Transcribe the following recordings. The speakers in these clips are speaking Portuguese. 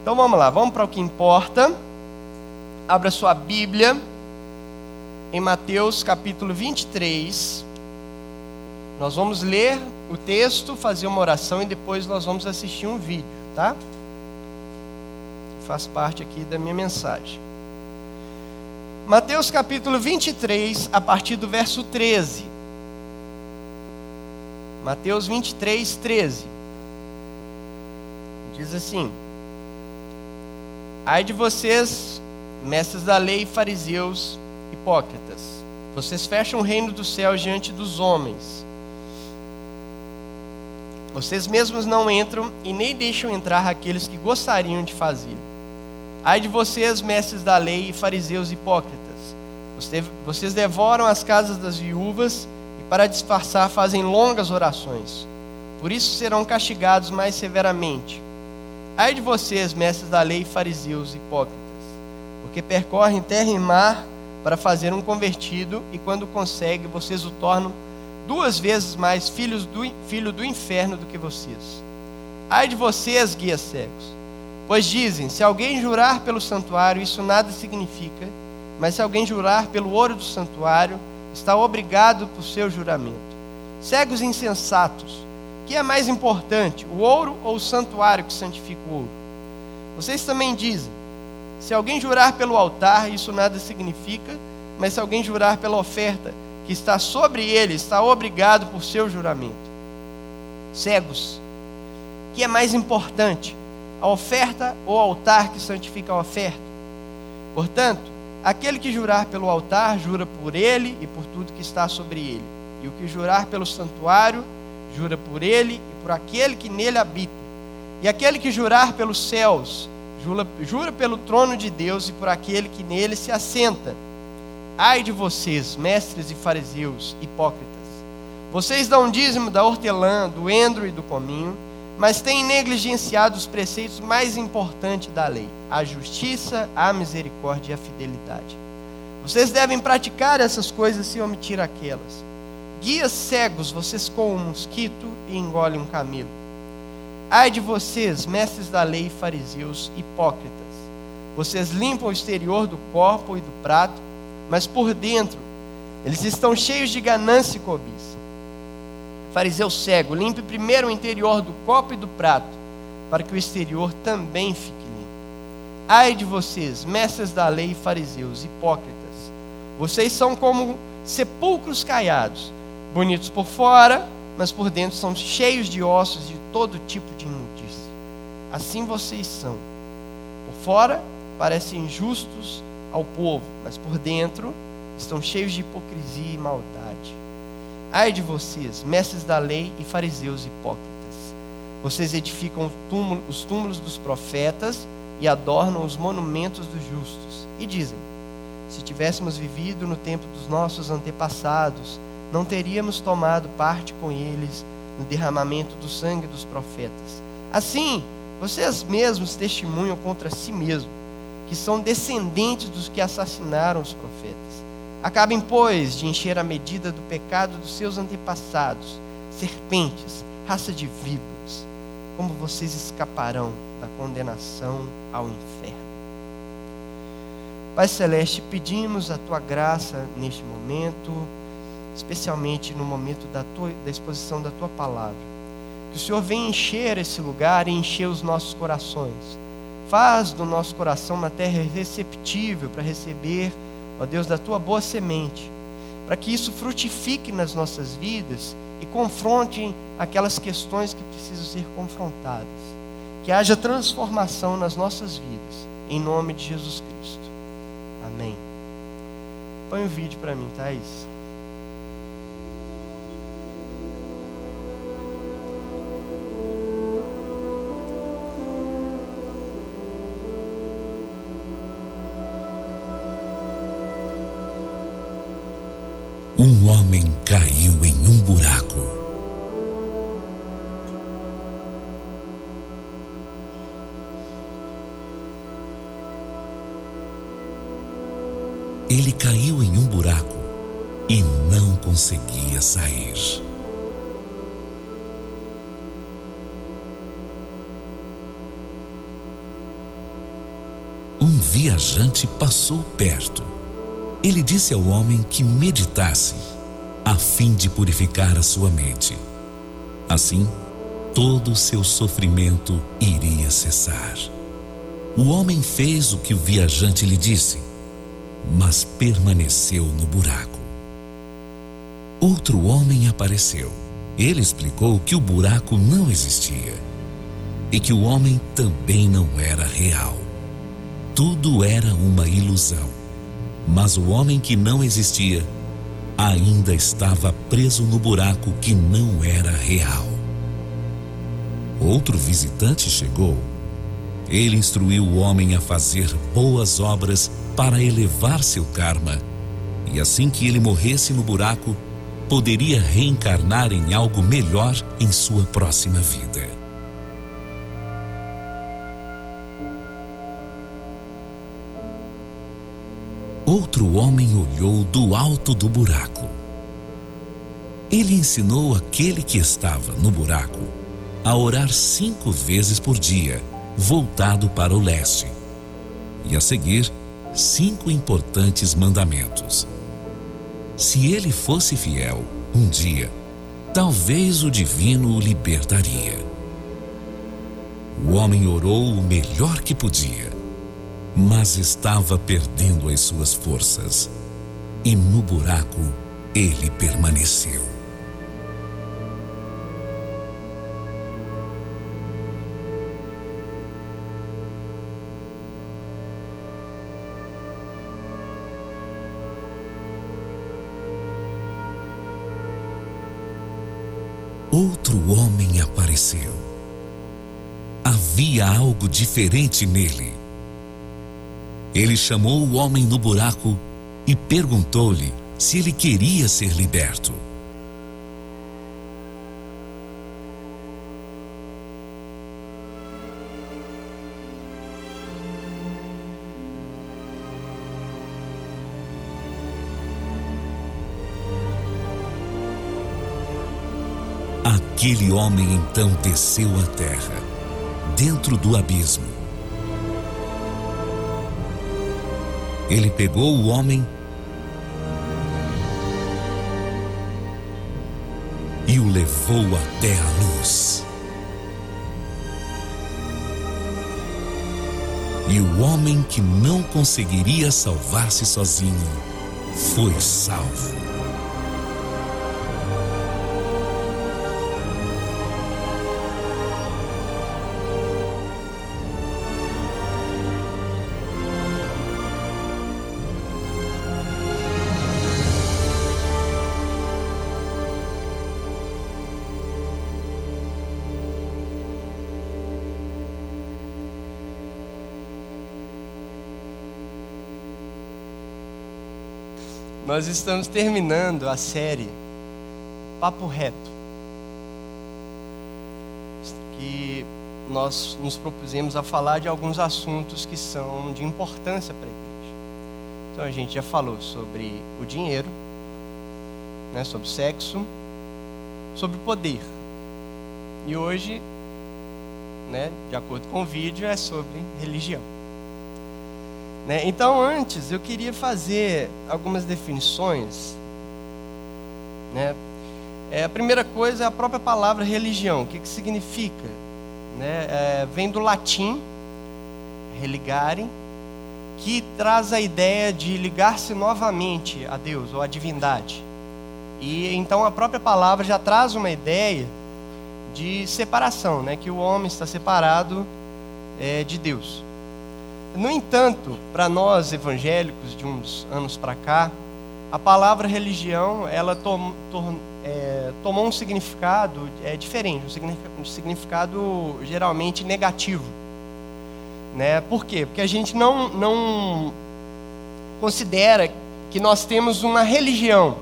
Então vamos lá, vamos para o que importa. Abra sua Bíblia em Mateus capítulo 23. Nós vamos ler o texto, fazer uma oração e depois nós vamos assistir um vídeo, tá? Faz parte aqui da minha mensagem. Mateus capítulo 23, a partir do verso 13. Mateus 23, 13. Diz assim: Ai de vocês, mestres da lei fariseus, hipócritas, vocês fecham o reino do céu diante dos homens. Vocês mesmos não entram e nem deixam entrar aqueles que gostariam de fazer. Ai de vocês, mestres da lei e fariseus hipócritas, vocês devoram as casas das viúvas e, para disfarçar, fazem longas orações. Por isso serão castigados mais severamente. Ai de vocês, mestres da lei fariseus hipócritas, porque percorrem terra e mar para fazer um convertido, e quando consegue, vocês o tornam duas vezes mais filhos do, filho do inferno do que vocês. Ai de vocês, guias cegos, pois dizem: se alguém jurar pelo santuário, isso nada significa, mas se alguém jurar pelo ouro do santuário, está obrigado por seu juramento. Cegos insensatos, que é mais importante, o ouro ou o santuário que santifica o ouro? Vocês também dizem: se alguém jurar pelo altar, isso nada significa, mas se alguém jurar pela oferta, que está sobre ele está obrigado por seu juramento. Cegos, que é mais importante, a oferta ou o altar que santifica a oferta? Portanto, aquele que jurar pelo altar, jura por ele e por tudo que está sobre ele. E o que jurar pelo santuário, jura por ele e por aquele que nele habita. E aquele que jurar pelos céus, jura, jura pelo trono de Deus e por aquele que nele se assenta. Ai de vocês, mestres e fariseus, hipócritas! Vocês dão dízimo da hortelã, do endro e do cominho, mas têm negligenciado os preceitos mais importantes da lei: a justiça, a misericórdia e a fidelidade. Vocês devem praticar essas coisas sem omitir aquelas. Guias cegos, vocês comem um mosquito e engolem um camelo. Ai de vocês, mestres da lei fariseus, hipócritas! Vocês limpam o exterior do copo e do prato, mas por dentro eles estão cheios de ganância e cobiça. Fariseu cego, limpe primeiro o interior do copo e do prato, para que o exterior também fique limpo. Ai de vocês, mestres da lei e fariseus, hipócritas, vocês são como sepulcros caiados, bonitos por fora, mas por dentro são cheios de ossos e de todo tipo de imundície. Assim vocês são. Por fora parecem justos ao povo, mas por dentro estão cheios de hipocrisia e maldade. Ai de vocês, mestres da lei e fariseus hipócritas. Vocês edificam os túmulos dos profetas e adornam os monumentos dos justos. E dizem: se tivéssemos vivido no tempo dos nossos antepassados, não teríamos tomado parte com eles no derramamento do sangue dos profetas. Assim, vocês mesmos testemunham contra si mesmos que são descendentes dos que assassinaram os profetas. Acabem, pois, de encher a medida do pecado dos seus antepassados, serpentes, raça de víboras, como vocês escaparão da condenação ao inferno. Pai Celeste, pedimos a tua graça neste momento, especialmente no momento da, tua, da exposição da tua palavra. Que o Senhor venha encher esse lugar e encher os nossos corações Faz do nosso coração uma terra receptível para receber, ó Deus, da tua boa semente, para que isso frutifique nas nossas vidas e confronte aquelas questões que precisam ser confrontadas. Que haja transformação nas nossas vidas, em nome de Jesus Cristo. Amém. Põe o um vídeo para mim, Thaís. Um homem caiu em um buraco. Ele caiu em um buraco e não conseguia sair. viajante passou perto. Ele disse ao homem que meditasse, a fim de purificar a sua mente. Assim, todo o seu sofrimento iria cessar. O homem fez o que o viajante lhe disse, mas permaneceu no buraco. Outro homem apareceu. Ele explicou que o buraco não existia e que o homem também não era real. Tudo era uma ilusão. Mas o homem que não existia ainda estava preso no buraco que não era real. Outro visitante chegou. Ele instruiu o homem a fazer boas obras para elevar seu karma, e assim que ele morresse no buraco, poderia reencarnar em algo melhor em sua próxima vida. Outro homem olhou do alto do buraco. Ele ensinou aquele que estava no buraco a orar cinco vezes por dia, voltado para o leste, e a seguir cinco importantes mandamentos. Se ele fosse fiel, um dia, talvez o divino o libertaria. O homem orou o melhor que podia, mas estava perdendo as suas forças, e no buraco ele permaneceu. outro homem apareceu. Havia algo diferente nele. Ele chamou o homem no buraco e perguntou-lhe se ele queria ser liberto. Aquele homem então desceu à terra, dentro do abismo. Ele pegou o homem e o levou até a luz. E o homem que não conseguiria salvar-se sozinho foi salvo. Nós estamos terminando a série Papo Reto, que nós nos propusemos a falar de alguns assuntos que são de importância para a igreja. Então a gente já falou sobre o dinheiro, né, sobre sexo, sobre poder. E hoje, né, de acordo com o vídeo, é sobre religião. Né? Então, antes, eu queria fazer algumas definições. Né? É, a primeira coisa é a própria palavra religião. O que, que significa? Né? É, vem do latim, religare, que traz a ideia de ligar-se novamente a Deus ou à divindade. E então a própria palavra já traz uma ideia de separação, né? que o homem está separado é, de Deus. No entanto, para nós evangélicos de uns anos para cá, a palavra religião ela tom, é, tomou um significado é, diferente, um significado geralmente negativo. Né? Por quê? Porque a gente não, não considera que nós temos uma religião.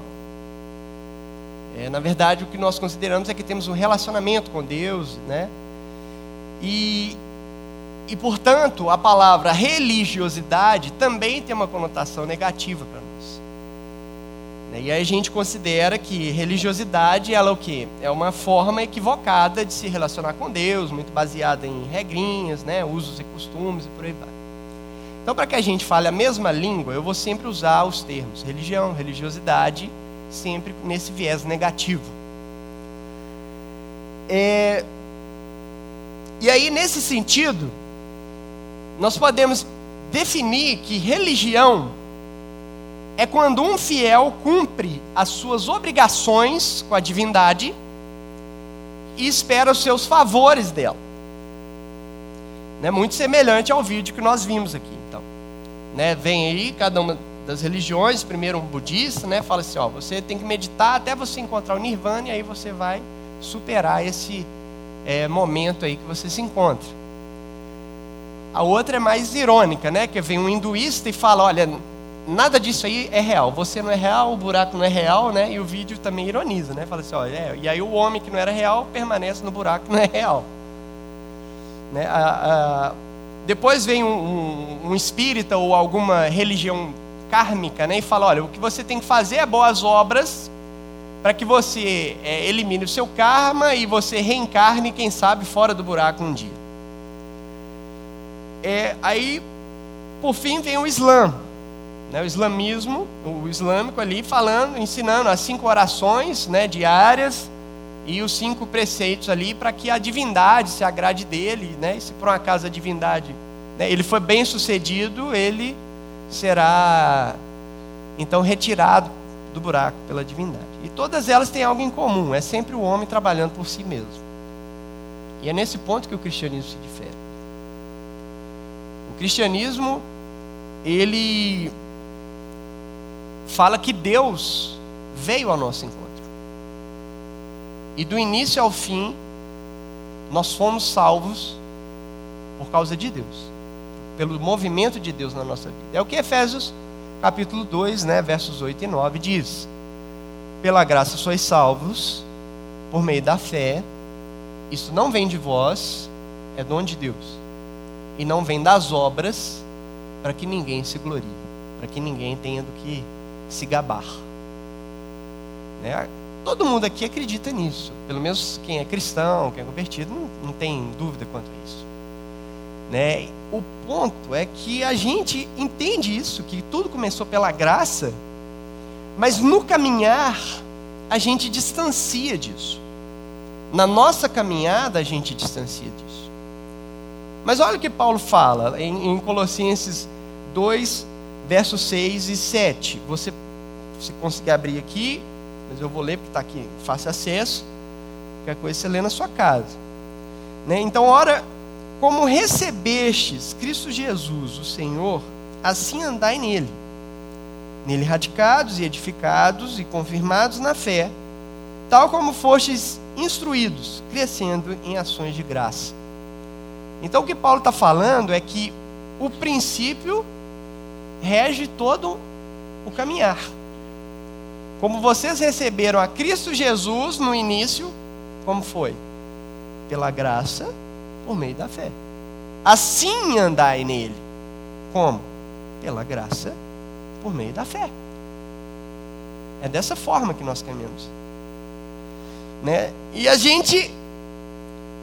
É, na verdade, o que nós consideramos é que temos um relacionamento com Deus, né? E, e, portanto, a palavra religiosidade também tem uma conotação negativa para nós. Né? E aí a gente considera que religiosidade ela é o quê? É uma forma equivocada de se relacionar com Deus, muito baseada em regrinhas, né? usos e costumes e por aí vai. Então, para que a gente fale a mesma língua, eu vou sempre usar os termos religião, religiosidade, sempre nesse viés negativo. É... E aí, nesse sentido, nós podemos definir que religião é quando um fiel cumpre as suas obrigações com a divindade e espera os seus favores dela. Né, muito semelhante ao vídeo que nós vimos aqui. Então, né, vem aí cada uma das religiões, primeiro um budista, né, fala assim, ó, você tem que meditar até você encontrar o nirvana e aí você vai superar esse é, momento aí que você se encontra. A outra é mais irônica, né, que vem um hinduísta e fala, olha, nada disso aí é real. Você não é real, o buraco não é real, né? E o vídeo também ironiza, né? Fala assim, olha, é, e aí o homem que não era real permanece no buraco que não é real. Né? A, a, depois vem um, um, um, espírita ou alguma religião kármica, né? E fala, olha, o que você tem que fazer é boas obras para que você é, elimine o seu karma e você reencarne, quem sabe, fora do buraco um dia. É, aí, por fim, vem o Islã né, o islamismo, o islâmico ali, falando, ensinando as cinco orações né, diárias e os cinco preceitos ali para que a divindade se agrade dele, né, e se por um acaso a divindade né, ele foi bem sucedido, ele será então retirado do buraco pela divindade. E todas elas têm algo em comum, é sempre o homem trabalhando por si mesmo. E é nesse ponto que o cristianismo se difere. O cristianismo, ele fala que Deus veio ao nosso encontro. E do início ao fim, nós fomos salvos por causa de Deus, pelo movimento de Deus na nossa vida. É o que Efésios capítulo 2, né, versos 8 e 9 diz: Pela graça sois salvos por meio da fé. Isso não vem de vós, é dom de Deus. E não vem das obras, para que ninguém se glorie, para que ninguém tenha do que se gabar. Né? Todo mundo aqui acredita nisso. Pelo menos quem é cristão, quem é convertido, não, não tem dúvida quanto a isso. Né? O ponto é que a gente entende isso, que tudo começou pela graça, mas no caminhar a gente distancia disso. Na nossa caminhada a gente distancia disso. Mas olha o que Paulo fala em, em Colossenses 2, versos 6 e 7. Você, se conseguir abrir aqui, mas eu vou ler porque está aqui, fácil acesso. Qualquer coisa você lê na sua casa. Né? Então, ora, como recebestes Cristo Jesus, o Senhor, assim andai nele. Nele radicados e edificados e confirmados na fé, tal como fostes instruídos, crescendo em ações de graça. Então, o que Paulo está falando é que o princípio rege todo o caminhar. Como vocês receberam a Cristo Jesus no início, como foi? Pela graça, por meio da fé. Assim andai nele. Como? Pela graça, por meio da fé. É dessa forma que nós caminhamos. Né? E a gente,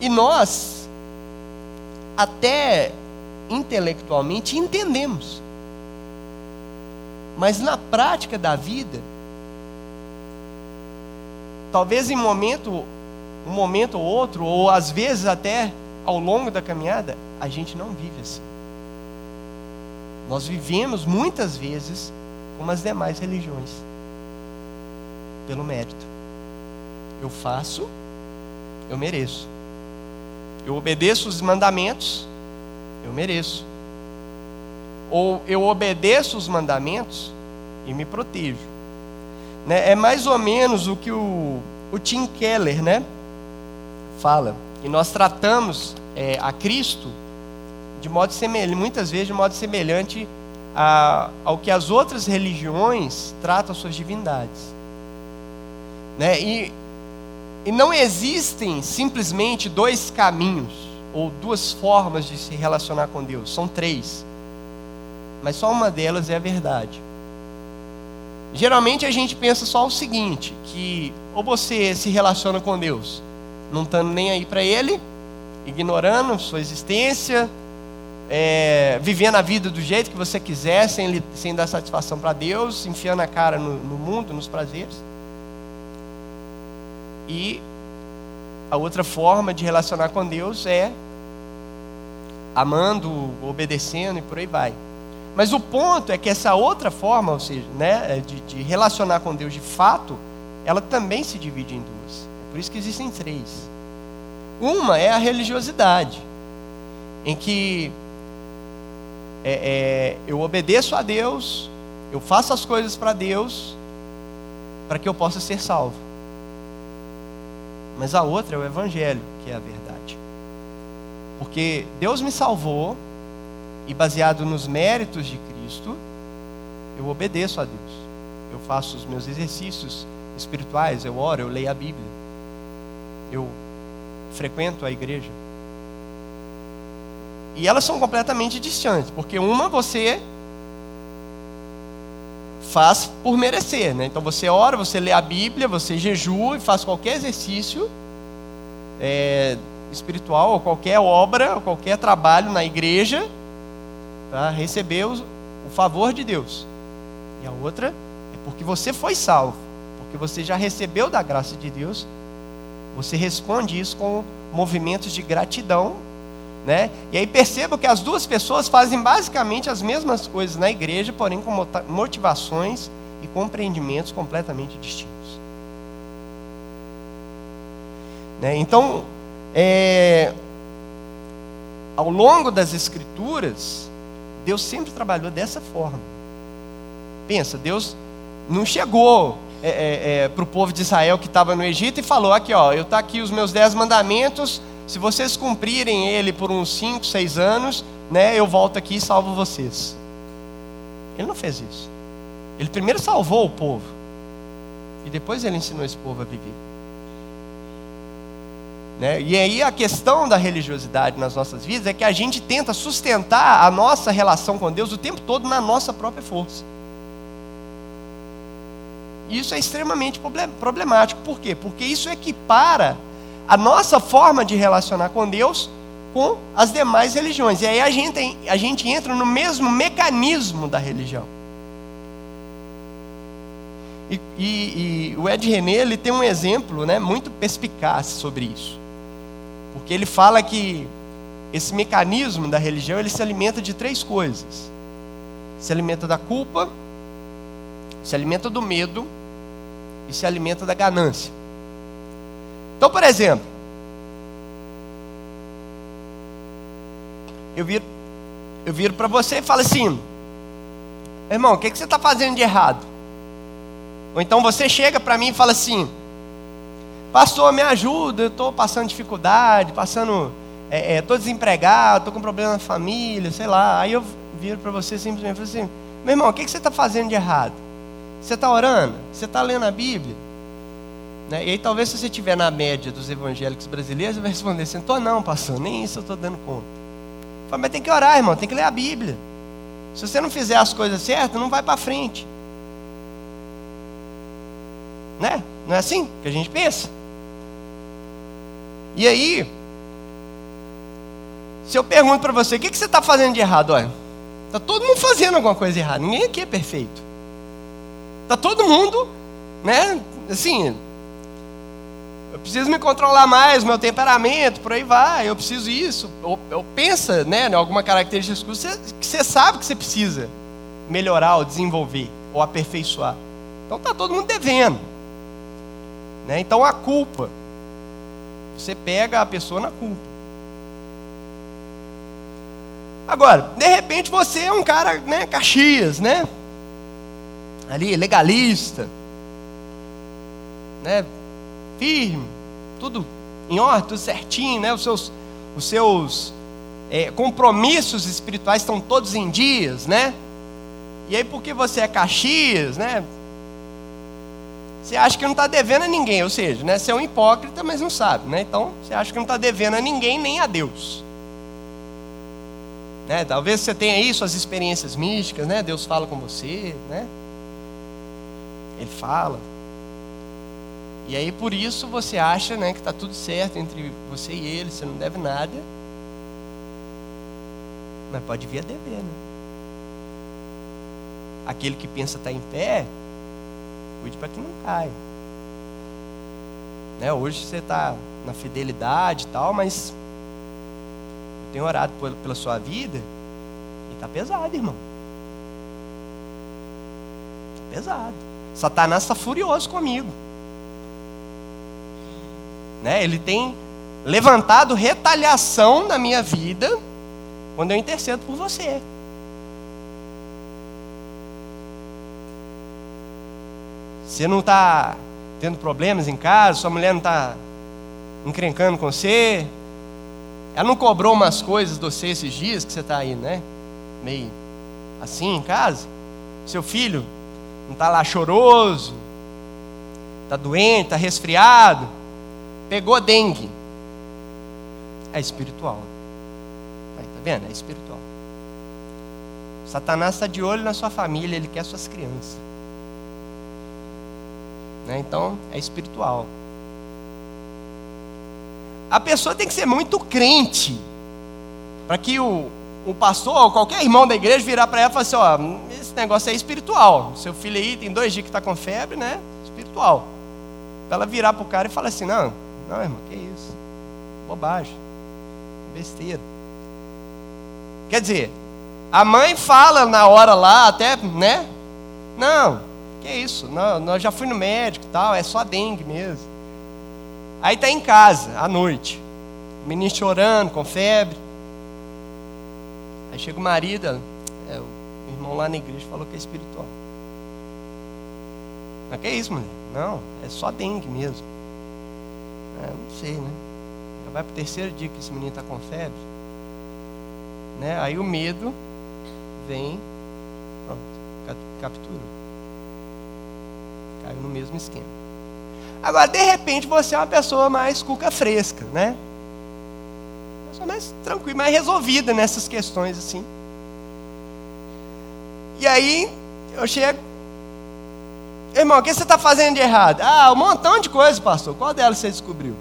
e nós, até intelectualmente entendemos mas na prática da vida, talvez em momento, um momento ou outro, ou às vezes até ao longo da caminhada, a gente não vive assim. Nós vivemos muitas vezes como as demais religiões, pelo mérito. Eu faço, eu mereço. Eu obedeço os mandamentos, eu mereço ou eu obedeço os mandamentos e me protejo. Né? É mais ou menos o que o, o Tim Keller né, fala. E nós tratamos é, a Cristo de modo semelhante, muitas vezes de modo semelhante a, ao que as outras religiões tratam as suas divindades. Né? E, e não existem simplesmente dois caminhos ou duas formas de se relacionar com Deus, são três mas só uma delas é a verdade. Geralmente a gente pensa só o seguinte, que ou você se relaciona com Deus, não estando nem aí para Ele, ignorando sua existência, é, vivendo a vida do jeito que você quiser, sem, sem dar satisfação para Deus, enfiando a cara no, no mundo, nos prazeres. E a outra forma de relacionar com Deus é amando, obedecendo e por aí vai. Mas o ponto é que essa outra forma, ou seja, né, de, de relacionar com Deus de fato, ela também se divide em duas. É por isso que existem três. Uma é a religiosidade, em que é, é, eu obedeço a Deus, eu faço as coisas para Deus, para que eu possa ser salvo. Mas a outra é o Evangelho, que é a verdade. Porque Deus me salvou, e baseado nos méritos de Cristo, eu obedeço a Deus. Eu faço os meus exercícios espirituais, eu oro, eu leio a Bíblia. Eu frequento a igreja. E elas são completamente distantes, porque uma você faz por merecer, né? Então você ora, você lê a Bíblia, você jejua e faz qualquer exercício é, espiritual, ou qualquer obra, ou qualquer trabalho na igreja, para receber o, o favor de Deus. E a outra é porque você foi salvo, porque você já recebeu da graça de Deus você responde isso com movimentos de gratidão, né? E aí perceba que as duas pessoas fazem basicamente as mesmas coisas na igreja, porém com motivações e compreendimentos completamente distintos. Né? Então, é, ao longo das Escrituras, Deus sempre trabalhou dessa forma. Pensa, Deus não chegou é, é, é para o povo de Israel que estava no Egito e falou: aqui, ó, eu tá aqui os meus dez mandamentos. Se vocês cumprirem ele por uns cinco, seis anos, né, eu volto aqui e salvo vocês. Ele não fez isso. Ele primeiro salvou o povo e depois ele ensinou esse povo a viver. Né? E aí a questão da religiosidade nas nossas vidas é que a gente tenta sustentar a nossa relação com Deus o tempo todo na nossa própria força. Isso é extremamente problemático. Por quê? Porque isso equipara a nossa forma de relacionar com Deus com as demais religiões. E aí a gente, a gente entra no mesmo mecanismo da religião. E, e, e o Ed René ele tem um exemplo né, muito perspicaz sobre isso. Porque ele fala que esse mecanismo da religião ele se alimenta de três coisas: se alimenta da culpa, se alimenta do medo e se alimenta da ganância. Então, por exemplo, eu viro, eu viro para você e falo assim: irmão, o que, que você está fazendo de errado? Ou então você chega para mim e fala assim: Pastor, me ajuda, eu estou passando dificuldade, passando, estou é, é, desempregado, estou com problema na família, sei lá. Aí eu viro para você simplesmente e falo assim: Meu irmão, o que, que você está fazendo de errado? Você está orando? Você está lendo a Bíblia? Né? E aí talvez se você estiver na média dos evangélicos brasileiros, você vai responder assim, estou não, pastor, nem isso eu estou dando conta. Fala, mas tem que orar, irmão, tem que ler a Bíblia. Se você não fizer as coisas certas, não vai para frente. Né? Não é assim que a gente pensa? E aí, se eu pergunto para você, o que, que você está fazendo de errado? Está todo mundo fazendo alguma coisa errada, ninguém aqui é perfeito. Está todo mundo, né? Assim, eu preciso me controlar mais, meu temperamento, por aí vai, eu preciso isso. Ou, ou pensa, né, em alguma característica que você, que você sabe que você precisa melhorar, ou desenvolver, ou aperfeiçoar. Então está todo mundo devendo. Né? Então a culpa, você pega a pessoa na culpa. Agora, de repente você é um cara, né, Caxias, né? ali, legalista, né? Firme, tudo em ordem, tudo certinho, né? os seus, os seus é, compromissos espirituais estão todos em dias, né? E aí, porque você é Caxias, né? Você acha que não está devendo a ninguém, ou seja, né? Você é um hipócrita, mas não sabe, né? Então, você acha que não está devendo a ninguém, nem a Deus. Né? Talvez você tenha aí suas experiências místicas, né? Deus fala com você, né? Ele fala. E aí por isso você acha né, que está tudo certo entre você e ele, você não deve nada. Mas pode vir a dever, né? Aquele que pensa estar tá em pé, cuide para que não caia. Né? Hoje você está na fidelidade e tal, mas eu tenho orado pela sua vida e está pesado, irmão. Tá pesado. Satanás está furioso comigo. Né? Ele tem levantado retaliação na minha vida quando eu intercedo por você. Você não está tendo problemas em casa, sua mulher não está encrencando com você. Ela não cobrou umas coisas de você esses dias que você está aí, né? Meio assim em casa. Seu filho não está lá choroso, está doente, está resfriado, pegou dengue. É espiritual. Aí, tá vendo? É espiritual. Satanás está de olho na sua família, ele quer suas crianças. Né? Então, é espiritual. A pessoa tem que ser muito crente para que o, o pastor ou qualquer irmão da igreja virar para ela e falar assim: ó, esse negócio é espiritual. Seu filho aí tem dois dias que está com febre, né? Espiritual. Para ela virar para o cara e falar assim: não, não, irmão, que isso? Bobagem. Besteira. Quer dizer, a mãe fala na hora lá, até, né? Não, que isso? Não, nós já fui no médico e tal, é só dengue mesmo. Aí tá em casa, à noite. O menino chorando, com febre. Aí chega o marido, é, o irmão lá na igreja falou que é espiritual. Mas que isso, mulher? Não, é só dengue mesmo. É, não sei, né? Já vai pro terceiro dia que esse menino está com febre. Né? Aí o medo vem, pronto, captura caiu no mesmo esquema. Agora, de repente, você é uma pessoa mais cuca fresca, né? Pessoa mais tranquila, mais resolvida nessas questões assim. E aí, eu chego. Irmão, o que você está fazendo de errado? Ah, um montão de coisa, pastor. Qual delas você descobriu?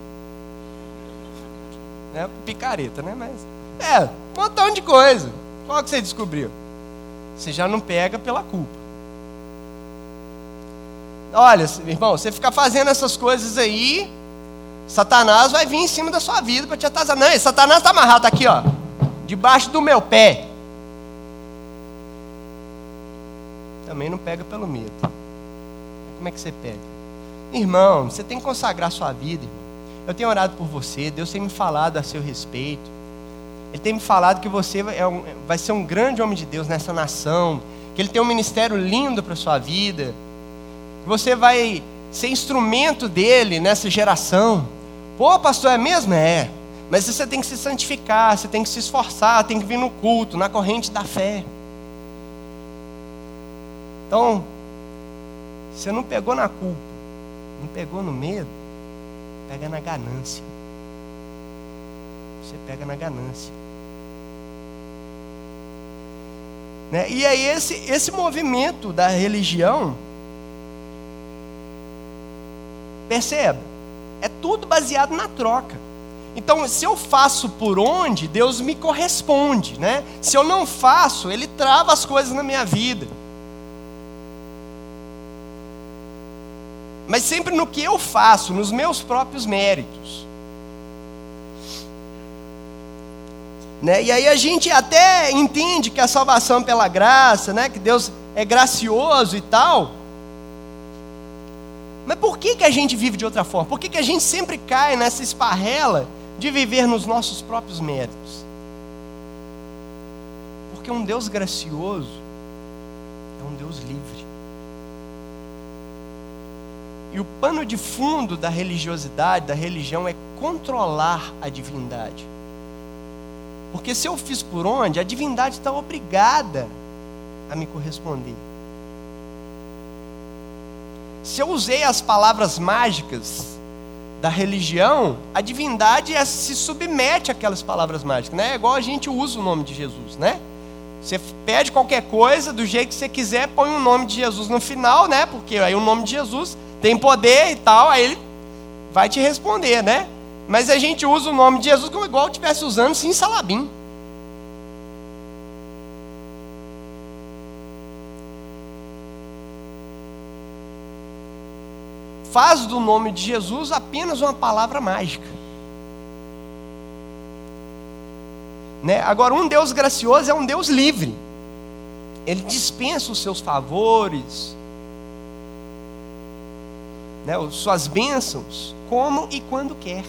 É picareta, né? Mas. É, um montão de coisa. Qual que você descobriu? Você já não pega pela culpa. Olha, irmão, você ficar fazendo essas coisas aí, Satanás vai vir em cima da sua vida para te atrasar. Não, Satanás está amarrado tá aqui, ó, debaixo do meu pé. Também não pega pelo medo. Como é que você pega? Irmão, você tem que consagrar sua vida. Irmão. Eu tenho orado por você, Deus tem me falado a seu respeito. Ele tem me falado que você é um, vai ser um grande homem de Deus nessa nação, que Ele tem um ministério lindo para sua vida você vai ser instrumento dele nessa geração. Pô, pastor, é mesmo? É. Mas você tem que se santificar, você tem que se esforçar, tem que vir no culto, na corrente da fé. Então, você não pegou na culpa, não pegou no medo, pega na ganância. Você pega na ganância. Né? E aí esse, esse movimento da religião Perceba? É tudo baseado na troca. Então, se eu faço por onde, Deus me corresponde, né? Se eu não faço, Ele trava as coisas na minha vida. Mas sempre no que eu faço, nos meus próprios méritos. Né? E aí a gente até entende que a salvação pela graça, né? que Deus é gracioso e tal, mas por que, que a gente vive de outra forma? Por que, que a gente sempre cai nessa esparrela de viver nos nossos próprios méritos? Porque um Deus gracioso é um Deus livre. E o pano de fundo da religiosidade, da religião, é controlar a divindade. Porque se eu fiz por onde, a divindade está obrigada a me corresponder se eu usei as palavras mágicas da religião, a divindade é, se submete àquelas palavras mágicas, né? É igual a gente usa o nome de Jesus, né? Você pede qualquer coisa do jeito que você quiser, põe o nome de Jesus no final, né? Porque aí o nome de Jesus tem poder e tal, aí ele vai te responder, né? Mas a gente usa o nome de Jesus como igual estivesse usando sim Salabim. Faz do nome de Jesus apenas uma palavra mágica. Né? Agora, um Deus gracioso é um Deus livre. Ele dispensa os seus favores, né? suas bênçãos, como e quando quer.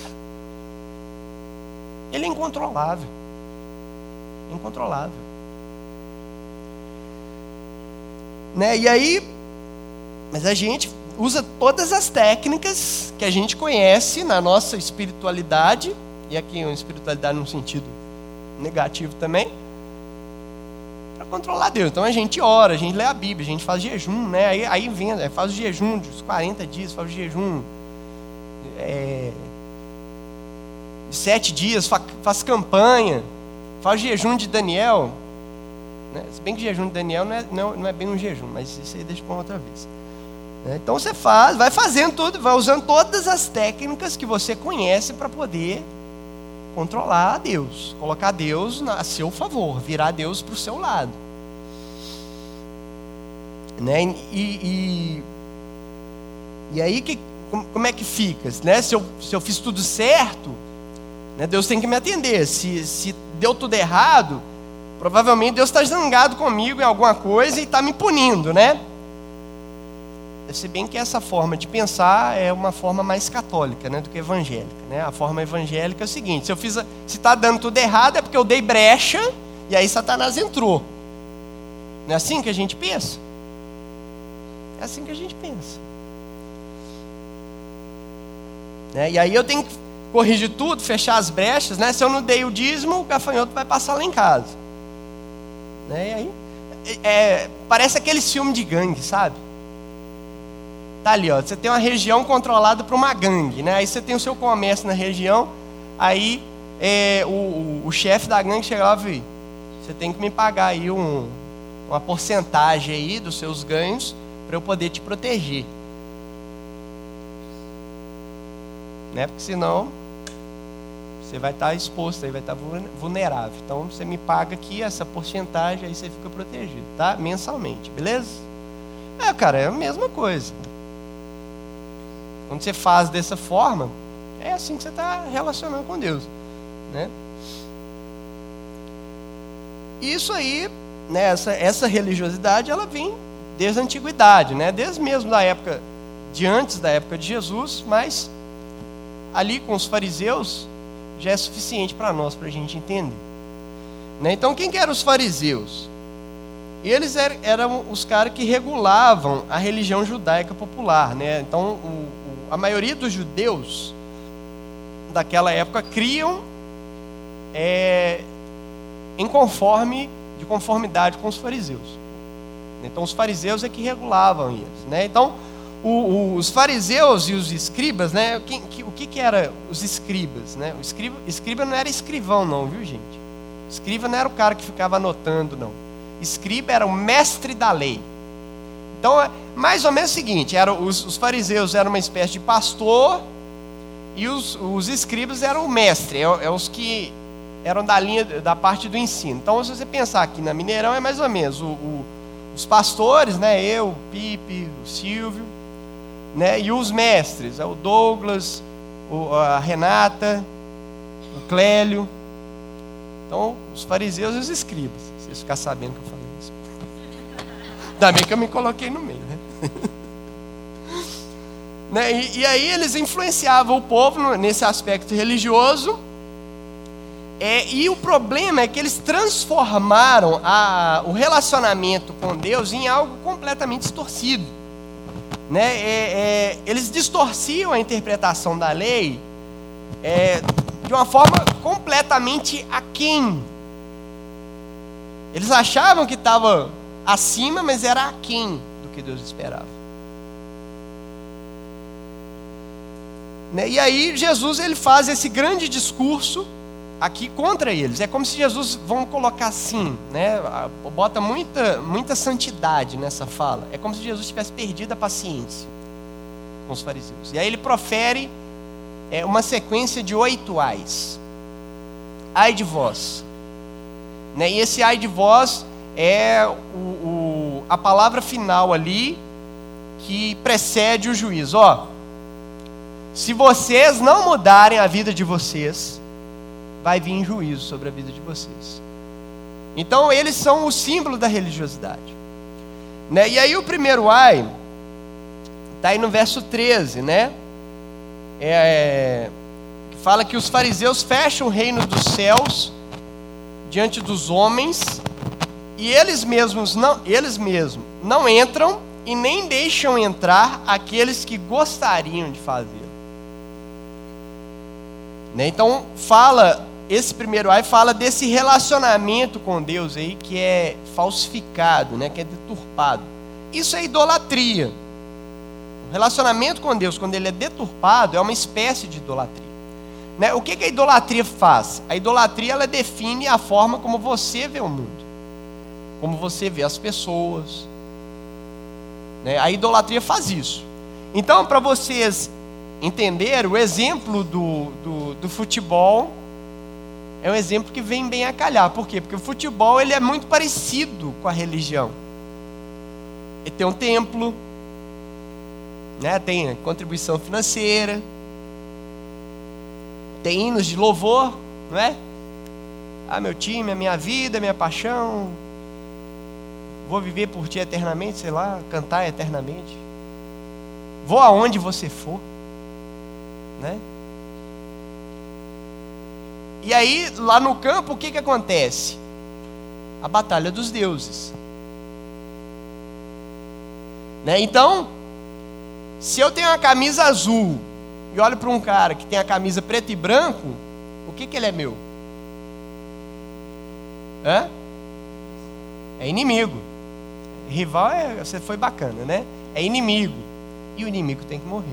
Ele é incontrolável. Incontrolável. Né? E aí, mas a gente usa todas as técnicas que a gente conhece na nossa espiritualidade, e aqui uma espiritualidade no sentido negativo também, controlar Deus. Então a gente ora, a gente lê a Bíblia, a gente faz jejum, né? Aí, aí vem, faz o jejum de 40 dias, faz o jejum é, sete dias, faz, faz campanha, faz jejum de Daniel. Né? Se bem que jejum de Daniel não é, não, não é bem um jejum, mas isso aí deixa para outra vez. Né? Então você faz, vai fazendo tudo, vai usando todas as técnicas que você conhece para poder controlar Deus, colocar Deus a seu favor, virar Deus para o seu lado. Né? E, e, e aí que, como é que fica? Né? Se, eu, se eu fiz tudo certo, né? Deus tem que me atender. Se, se deu tudo errado, provavelmente Deus está zangado comigo em alguma coisa e está me punindo, né? Se bem que essa forma de pensar é uma forma mais católica né, do que evangélica. Né? A forma evangélica é o seguinte: se se está dando tudo errado é porque eu dei brecha e aí Satanás entrou. Não é assim que a gente pensa? É assim que a gente pensa. Né? E aí eu tenho que corrigir tudo, fechar as brechas. Né? Se eu não dei o dízimo, o gafanhoto vai passar lá em casa. Né? E aí, é, é parece aqueles filmes de gangue, sabe? Tá ali, ó. Você tem uma região controlada por uma gangue, né? Aí você tem o seu comércio na região, aí é, o, o, o chefe da gangue chega lá e você tem que me pagar aí um, uma porcentagem aí dos seus ganhos para eu poder te proteger. Né? Porque senão você vai estar exposto, aí vai estar vulnerável. Então você me paga aqui essa porcentagem, aí você fica protegido, tá? Mensalmente, beleza? É, cara, é a mesma coisa. Quando você faz dessa forma, é assim que você está relacionando com Deus. Né? Isso aí, né, essa, essa religiosidade, ela vem desde a antiguidade, né? desde mesmo da época de antes da época de Jesus, mas ali com os fariseus já é suficiente para nós, para a gente entender. Né? Então, quem que eram os fariseus? Eles eram os caras que regulavam a religião judaica popular. Né? Então, o, a maioria dos judeus daquela época criam é, em conforme, de conformidade com os fariseus. Então os fariseus é que regulavam isso. Né? Então o, o, os fariseus e os escribas, né? Que, que, o que, que era os escribas? Né? O escriba, escriba não era escrivão não, viu gente? Escriba não era o cara que ficava anotando não. Escriba era o mestre da lei. Então, é mais ou menos o seguinte: era, os, os fariseus eram uma espécie de pastor e os, os escribas eram o mestre, é, é, os que eram da linha, da parte do ensino. Então, se você pensar aqui na Mineirão, é mais ou menos o, o, os pastores, né, eu, o Pipe, o Silvio, né, e os mestres, é o Douglas, o, a Renata, o Clélio. Então, os fariseus e os escribas. Vocês ficar sabendo que eu falei. Ainda bem que eu me coloquei no meio, né? né? E, e, aí eles influenciavam o povo nesse aspecto religioso. É, e o problema é que eles transformaram a, o relacionamento com Deus em algo completamente distorcido. Né? É, é, eles distorciam a interpretação da lei é, de uma forma completamente aquém. Eles achavam que estava acima, mas era aquém do que Deus esperava. Né? E aí Jesus ele faz esse grande discurso aqui contra eles. É como se Jesus, vamos colocar assim, né? bota muita, muita santidade nessa fala. É como se Jesus tivesse perdido a paciência com os fariseus. E aí ele profere é, uma sequência de oito ais. Ai de vós. Né? E esse ai de vós é o, o, a palavra final ali que precede o juízo. Ó, Se vocês não mudarem a vida de vocês, vai vir juízo sobre a vida de vocês. Então, eles são o símbolo da religiosidade. Né? E aí, o primeiro ai, está aí no verso 13, né? É, que fala que os fariseus fecham o reino dos céus diante dos homens e eles mesmos não, eles mesmos não entram e nem deixam entrar aqueles que gostariam de fazer. Né? Então fala esse primeiro ai fala desse relacionamento com Deus aí que é falsificado, né? Que é deturpado. Isso é idolatria. O relacionamento com Deus, quando ele é deturpado, é uma espécie de idolatria. Né? O que, que a idolatria faz? A idolatria ela define a forma como você vê o mundo, como você vê as pessoas. Né? A idolatria faz isso. Então, para vocês entenderem, o exemplo do, do, do, futebol é um exemplo que vem bem a calhar. Por quê? Porque o futebol ele é muito parecido com a religião. Ele tem um templo, né? tem contribuição financeira, tem hinos de louvor, não é? Ah, meu time, a minha vida, a minha paixão. Vou viver por ti eternamente, sei lá, cantar eternamente. Vou aonde você for, né? E aí, lá no campo, o que, que acontece? A batalha dos deuses. Né? Então, se eu tenho uma camisa azul e olho para um cara que tem a camisa preto e branco, o que, que ele é meu? Hã? É inimigo. Rival é, você foi bacana, né? É inimigo. E o inimigo tem que morrer.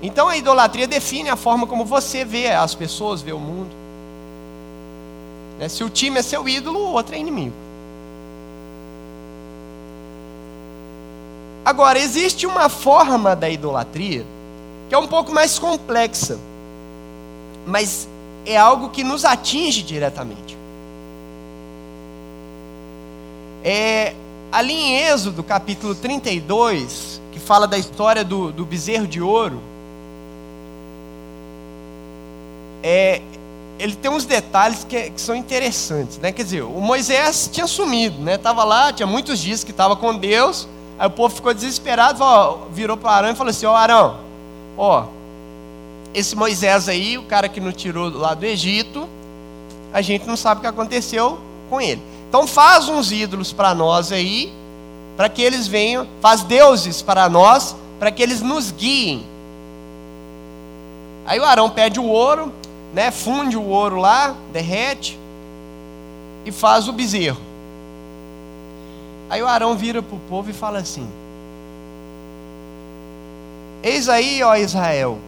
Então a idolatria define a forma como você vê as pessoas, vê o mundo. Né? Se o time é seu ídolo, o outro é inimigo. Agora, existe uma forma da idolatria que é um pouco mais complexa, mas é algo que nos atinge diretamente. É, ali em Êxodo, capítulo 32, que fala da história do, do bezerro de ouro, é, ele tem uns detalhes que, que, são interessantes, né? Quer dizer, o Moisés tinha sumido, né? Tava lá, tinha muitos dias que estava com Deus, Aí o povo ficou desesperado, virou para Arão e falou assim: Ó Arão, ó, esse Moisés aí, o cara que nos tirou lá do Egito, a gente não sabe o que aconteceu com ele. Então faz uns ídolos para nós aí, para que eles venham, faz deuses para nós, para que eles nos guiem. Aí o Arão pede o ouro, né, funde o ouro lá, derrete e faz o bezerro. Aí o Arão vira para o povo e fala assim: Eis aí, ó Israel,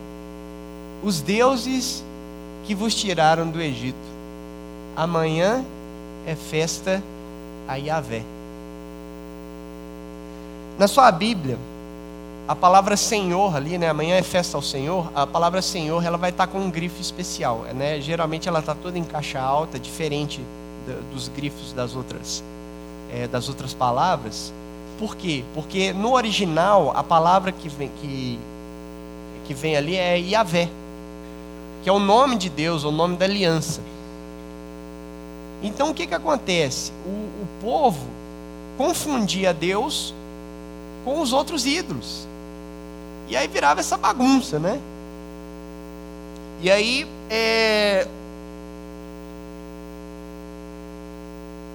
os deuses que vos tiraram do Egito. Amanhã é festa a Yahvé. Na sua Bíblia, a palavra Senhor ali, né? Amanhã é festa ao Senhor. A palavra Senhor, ela vai estar com um grifo especial, né? Geralmente ela está toda em caixa alta, diferente dos grifos das outras é, das outras palavras. Por quê? Porque no original a palavra que vem, que, que vem ali é Yahvé, que é o nome de Deus, o nome da aliança. Então o que, que acontece? O, o povo confundia Deus com os outros ídolos. E aí virava essa bagunça, né? E aí é,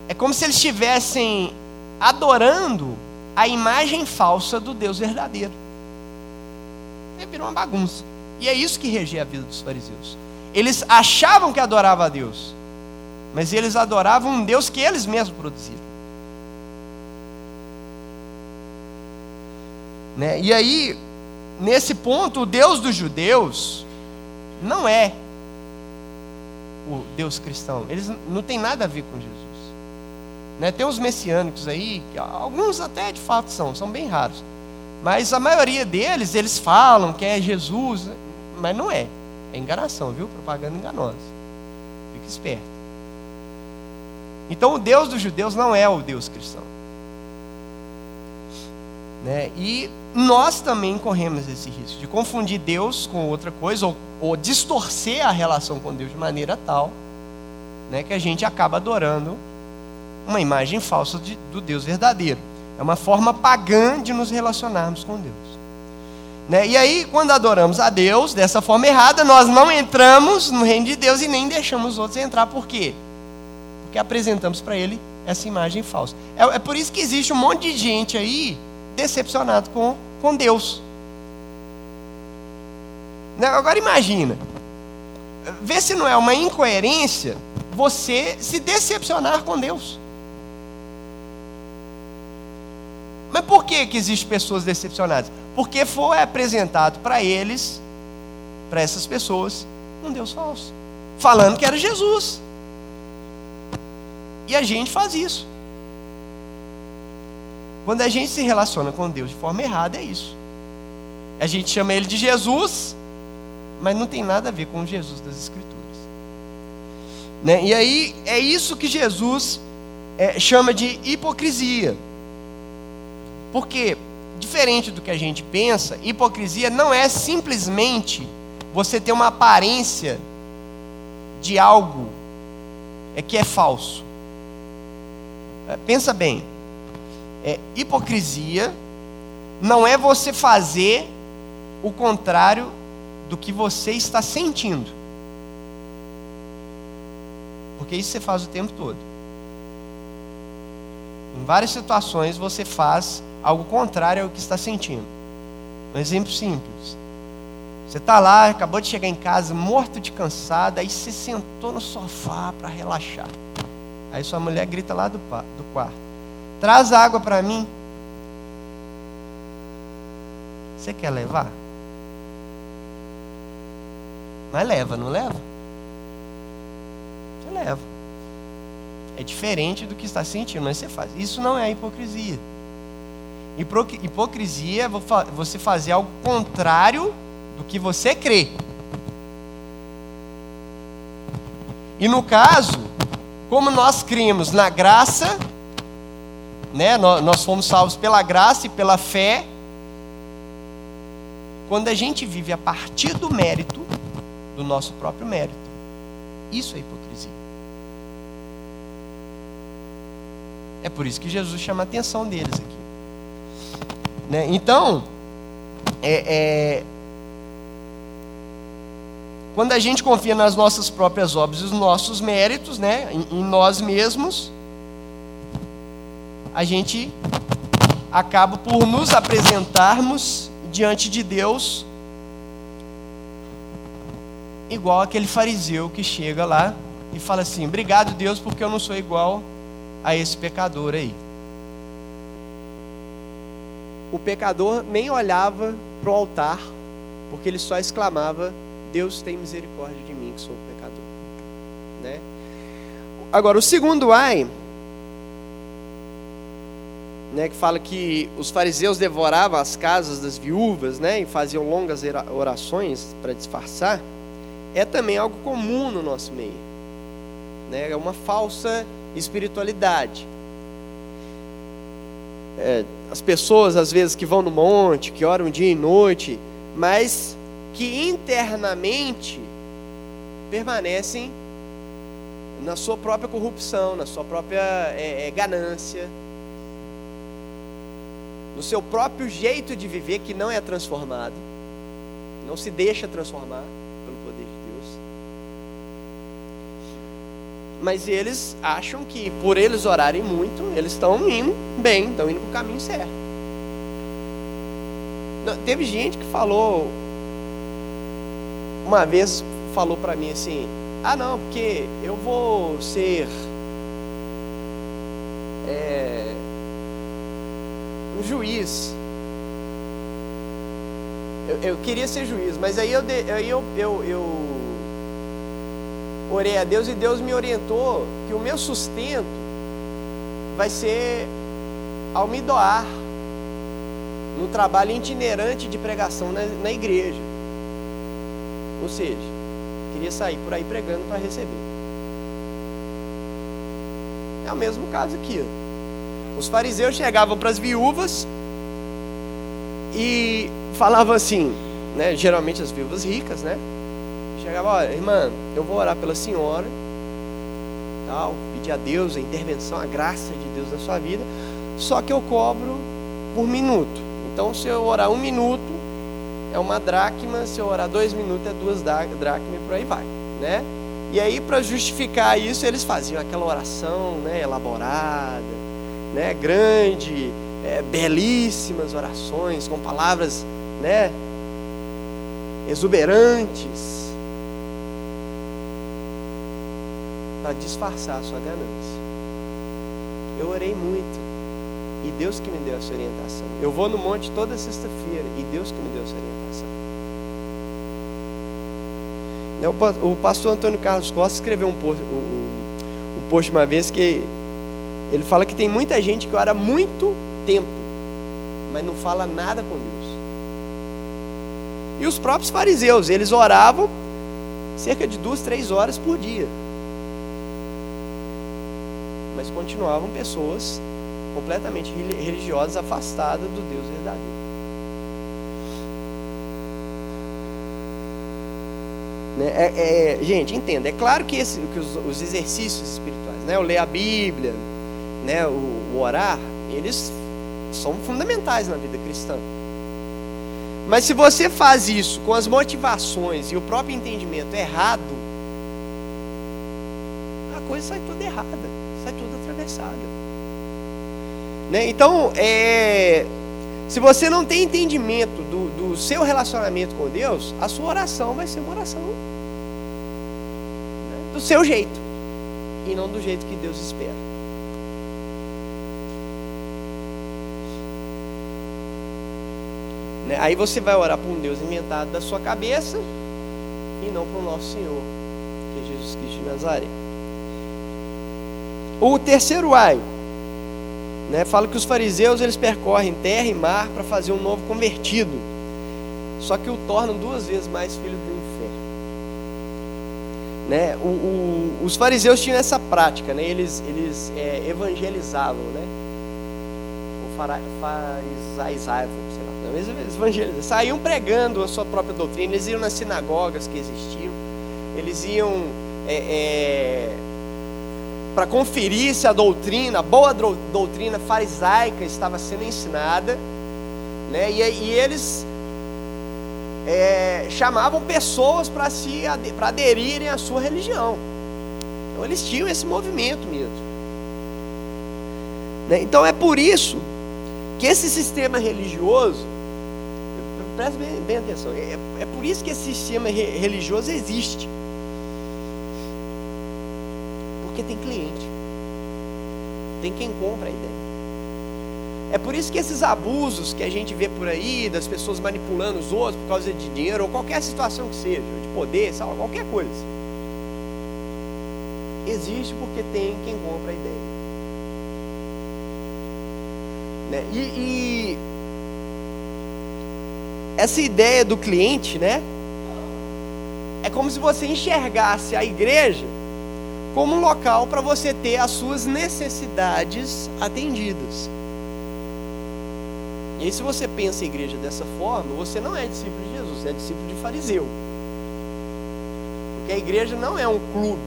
É como se eles estivessem adorando a imagem falsa do Deus verdadeiro. E virou uma bagunça. E é isso que regia a vida dos fariseus. Eles achavam que adoravam a Deus, mas eles adoravam um Deus que eles mesmos produziram. Né? E aí, nesse ponto, o Deus dos judeus não é o Deus cristão. Eles não tem nada a ver com Jesus. Né? Tem uns messiânicos aí, alguns até de fato são, são bem raros. Mas a maioria deles, eles falam que é Jesus, mas não é. É enganação, viu? Propaganda enganosa. Fique esperto. Então o Deus dos judeus não é o Deus cristão. Né? E nós também corremos esse risco de confundir Deus com outra coisa ou, ou distorcer a relação com Deus de maneira tal né, que a gente acaba adorando uma imagem falsa de, do Deus verdadeiro. É uma forma pagã de nos relacionarmos com Deus. Né? E aí, quando adoramos a Deus dessa forma errada, nós não entramos no reino de Deus e nem deixamos os outros entrar. Por quê? Porque apresentamos para Ele essa imagem falsa. É, é por isso que existe um monte de gente aí decepcionado com, com Deus. Né? Agora imagina, vê se não é uma incoerência você se decepcionar com Deus. Mas por que, que existem pessoas decepcionadas? Porque foi apresentado para eles, para essas pessoas, um Deus falso, falando que era Jesus. E a gente faz isso. Quando a gente se relaciona com Deus de forma errada, é isso. A gente chama ele de Jesus, mas não tem nada a ver com o Jesus das Escrituras. Né? E aí é isso que Jesus é, chama de hipocrisia. Porque, diferente do que a gente pensa, hipocrisia não é simplesmente você ter uma aparência de algo é que é falso. É, pensa bem, é, hipocrisia não é você fazer o contrário do que você está sentindo. Porque isso você faz o tempo todo. Em várias situações você faz algo contrário ao que está sentindo. Um exemplo simples. Você está lá, acabou de chegar em casa, morto de cansado, aí você sentou no sofá para relaxar. Aí sua mulher grita lá do, do quarto: Traz água para mim. Você quer levar? Mas leva, não leva? Você leva. É diferente do que está sentindo, mas você faz. Isso não é hipocrisia. Hipocrisia é você fazer algo contrário do que você crê. E no caso, como nós cremos na graça, né, nós fomos salvos pela graça e pela fé, quando a gente vive a partir do mérito, do nosso próprio mérito, isso é hipocrisia. É por isso que Jesus chama a atenção deles aqui. Né? Então, é, é, quando a gente confia nas nossas próprias obras e os nossos méritos, né, em, em nós mesmos, a gente acaba por nos apresentarmos diante de Deus igual aquele fariseu que chega lá e fala assim: Obrigado, Deus, porque eu não sou igual a esse pecador aí o pecador nem olhava para o altar, porque ele só exclamava: Deus tem misericórdia de mim, que sou pecador. Né? Agora, o segundo ai, né, que fala que os fariseus devoravam as casas das viúvas né, e faziam longas orações para disfarçar, é também algo comum no nosso meio. Né? É uma falsa espiritualidade é, as pessoas às vezes que vão no monte, que oram dia e noite, mas que internamente permanecem na sua própria corrupção, na sua própria é, é, ganância, no seu próprio jeito de viver que não é transformado, não se deixa transformar mas eles acham que por eles orarem muito, eles estão indo bem, estão indo para o caminho certo. Não, teve gente que falou, uma vez falou para mim assim: ah, não, porque eu vou ser é, um juiz. Eu, eu, queria ser juiz, mas aí eu, aí eu, eu, eu orei a Deus e Deus me orientou que o meu sustento vai ser ao me doar no trabalho itinerante de pregação na, na igreja. Ou seja, queria sair por aí pregando para receber. É o mesmo caso aqui. Os fariseus chegavam para as viúvas e falavam assim, né? Geralmente as viúvas ricas, né? Chegava, olha, irmã, eu vou orar pela senhora, tal, pedir a Deus a intervenção, a graça de Deus na sua vida, só que eu cobro por minuto. Então, se eu orar um minuto, é uma dracma, se eu orar dois minutos, é duas dracmas e por aí vai, né? E aí, para justificar isso, eles faziam aquela oração né, elaborada, né, grande, é, belíssimas orações, com palavras né, exuberantes, para disfarçar a sua ganância. Eu orei muito, e Deus que me deu essa orientação. Eu vou no monte toda sexta-feira, e Deus que me deu essa orientação. Né, o pastor Antônio Carlos Costa escreveu um post, um, um post uma vez que ele fala que tem muita gente que ora muito tempo, mas não fala nada com Deus. E os próprios fariseus, eles oravam cerca de duas, três horas por dia. Mas continuavam pessoas completamente religiosas, afastadas do Deus verdadeiro. Né? É, é, gente, entenda, é claro que, esse, que os, os, exercícios espirituais, né? o ler a Bíblia, né? o, o orar, eles são fundamentais na vida cristã. Mas se você faz isso com as motivações e o próprio entendimento errado, a coisa sai toda errada, sai toda atravessada. Né? Então, é, se você não tem entendimento do, do seu relacionamento com Deus, a sua oração vai ser uma oração né? do seu jeito e não do jeito que Deus espera. Né? Aí você vai orar para um Deus inventado da sua cabeça e não para o nosso Senhor, que é Jesus Cristo de Nazaré. O terceiro ai, né, fala que os fariseus eles percorrem terra e mar para fazer um novo convertido, só que o tornam duas vezes mais filho do inferno. Né? O, o, os fariseus tinham essa prática, né? eles, eles é, evangelizavam, né? ou farisaizavam, eles evangelizavam, saíam pregando a sua própria doutrina, eles iam nas sinagogas que existiam, eles iam é, é, para conferir se a doutrina, a boa doutrina farisaica estava sendo ensinada, né? e, e eles é, chamavam pessoas para se para aderirem à sua religião. Então eles tinham esse movimento mesmo. Né? Então é por isso que esse sistema religioso Preste bem, bem atenção. É, é, por isso que esse sistema re, religioso existe. Porque tem cliente. Tem quem compra a ideia. É por isso que esses abusos que a gente vê por aí, das pessoas manipulando os outros por causa de dinheiro, ou qualquer situação que seja, de poder, qualquer coisa. Existe porque tem quem compra a ideia. Né? E, e essa ideia do cliente, né? É como se você enxergasse a igreja como um local para você ter as suas necessidades atendidas. E aí, se você pensa a igreja dessa forma, você não é discípulo de Jesus, você é discípulo de fariseu. Porque a igreja não é um clube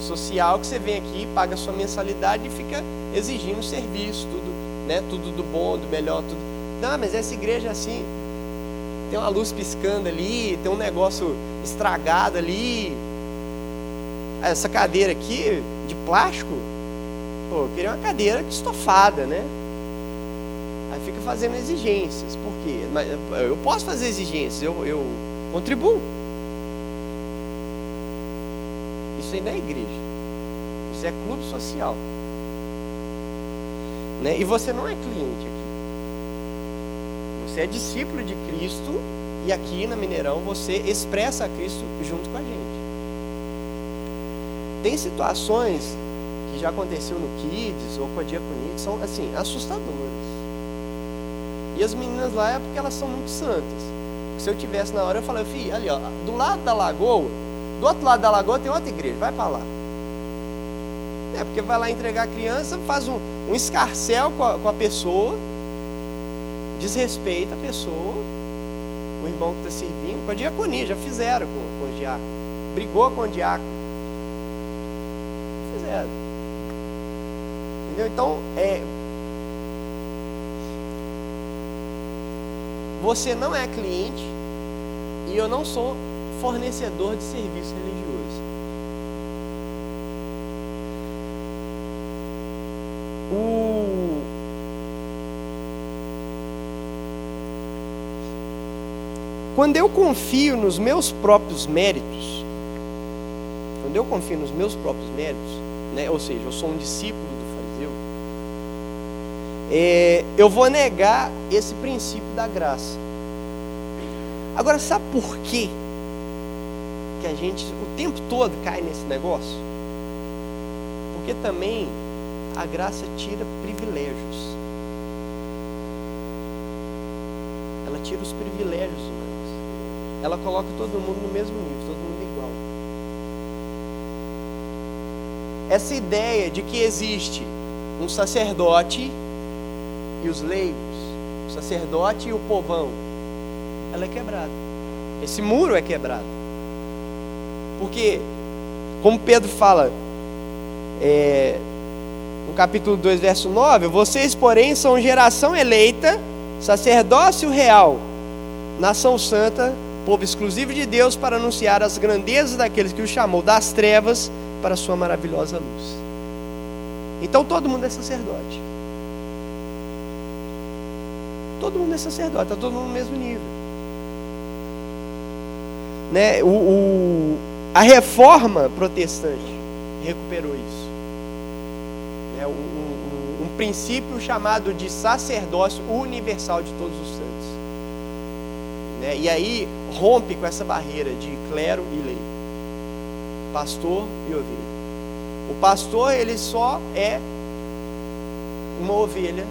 social que você vem aqui, paga sua mensalidade e fica exigindo serviço, tudo, né, tudo do bom, do melhor, tudo. Não, mas essa igreja é assim, tem uma luz piscando ali, tem um negócio estragado ali. Essa cadeira aqui, de plástico, pô, eu queria uma cadeira estofada, né? Aí fica fazendo exigências. Por quê? Mas eu posso fazer exigências, eu, eu contribuo. Isso ainda é igreja. Isso é clube social. Né? E você não é cliente aqui. Você é discípulo de Cristo e aqui na Mineirão você expressa a Cristo junto com a gente. Tem situações que já aconteceu no Kids ou com a Diaconia que são assim assustadoras. E as meninas lá é porque elas são muito santas. Se eu tivesse na hora eu falei, filho, ali ó, do lado da lagoa, do outro lado da lagoa tem outra igreja, vai para lá. É porque vai lá entregar a criança, faz um, um escarcel com a, com a pessoa desrespeita a pessoa, o irmão que está servindo, com a diaconia, já fizeram com, com o diácono. Brigou com o diácono. Fizeram. Entendeu? Então, é, você não é cliente e eu não sou fornecedor de serviço religioso. O... Quando eu confio nos meus próprios méritos, quando eu confio nos meus próprios méritos, né, ou seja, eu sou um discípulo do fariseu, é, eu vou negar esse princípio da graça. Agora, sabe por quê que a gente o tempo todo cai nesse negócio? Porque também a graça tira privilégios. Ela tira os privilégios humanos. Ela coloca todo mundo no mesmo nível, todo mundo igual. Essa ideia de que existe um sacerdote e os leigos, o sacerdote e o povão, ela é quebrada. Esse muro é quebrado. Porque, como Pedro fala é, no capítulo 2, verso 9: Vocês, porém, são geração eleita, sacerdócio real, nação santa, povo exclusivo de Deus, para anunciar as grandezas daqueles que o chamou das trevas para a sua maravilhosa luz. Então todo mundo é sacerdote. Todo mundo é sacerdote, está todo mundo no mesmo nível né, o, o, a reforma protestante recuperou isso. É um, um, um, princípio chamado de sacerdócio universal de todos os santos. Né? E aí rompe com essa barreira de clero e lei, pastor e ovelha. O pastor ele só é uma ovelha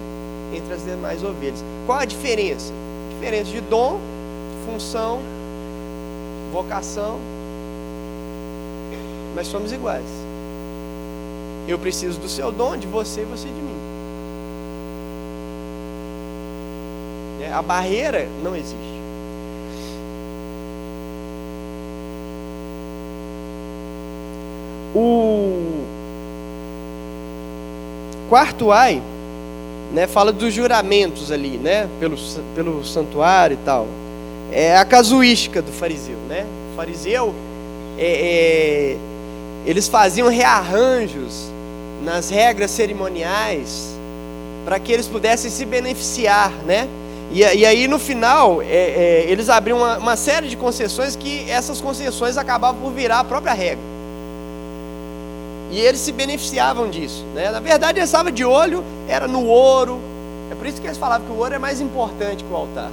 entre as demais ovelhas. Qual a diferença? Diferença de dom, função vocação, mas somos iguais. Eu preciso do seu dom, de você e você de mim. É, a barreira não existe. O quarto ai, né, fala dos juramentos ali, né, pelo, pelo santuário e tal é a casuística do fariseu, né? O fariseu, é, é, eles faziam rearranjos nas regras cerimoniais para que eles pudessem se beneficiar, né? E, e aí no final é, é, eles abriam uma, uma série de concessões que essas concessões acabavam por virar a própria regra. E eles se beneficiavam disso. Né? Na verdade, eles estavam de olho, era no ouro. É por isso que eles falavam que o ouro é mais importante que o altar,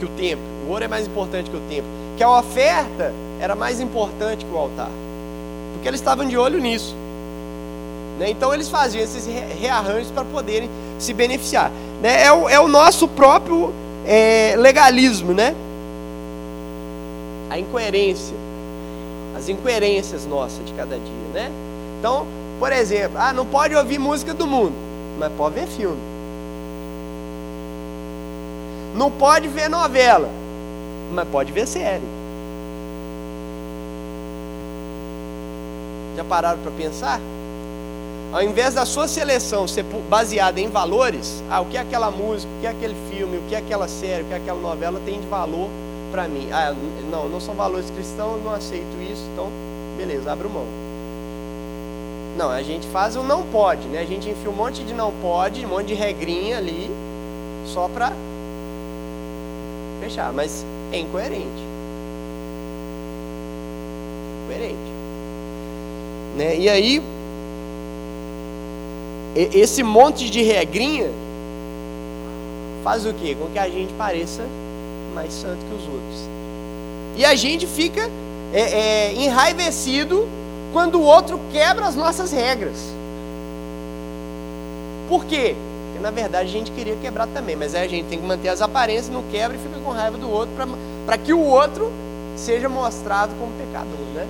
que o templo. O ouro é mais importante que o templo. Que a oferta era mais importante que o altar. Porque eles estavam de olho nisso. Né? Então eles faziam esses rearranjos para poderem se beneficiar. Né? É, o, é o nosso próprio é, legalismo, né? A incoerência. As incoerências nossas de cada dia, né? Então, por exemplo, ah, não pode ouvir música do mundo, mas pode ver filme. Não pode ver novela, mas pode ver série. Já pararam para pensar? Ao invés da sua seleção ser baseada em valores, ah, o que é aquela música, o que é aquele filme, o que é aquela série, o que é aquela novela tem de valor para mim? Ah, não, não são valores cristãos, não aceito isso, então, beleza, abro mão. Não, a gente faz o não pode, né? A gente enfia um monte de não pode, um monte de regrinha ali, só para fechar. Mas é incoerente. Incoerente. Né? E aí, esse monte de regrinha faz o quê? Com que a gente pareça mais santo que os outros. E a gente fica é, é, enraivecido quando o outro quebra as nossas regras. Por quê? na verdade a gente queria quebrar também, mas aí a gente tem que manter as aparências, não quebra e fica com raiva do outro, para que o outro seja mostrado como pecador, né?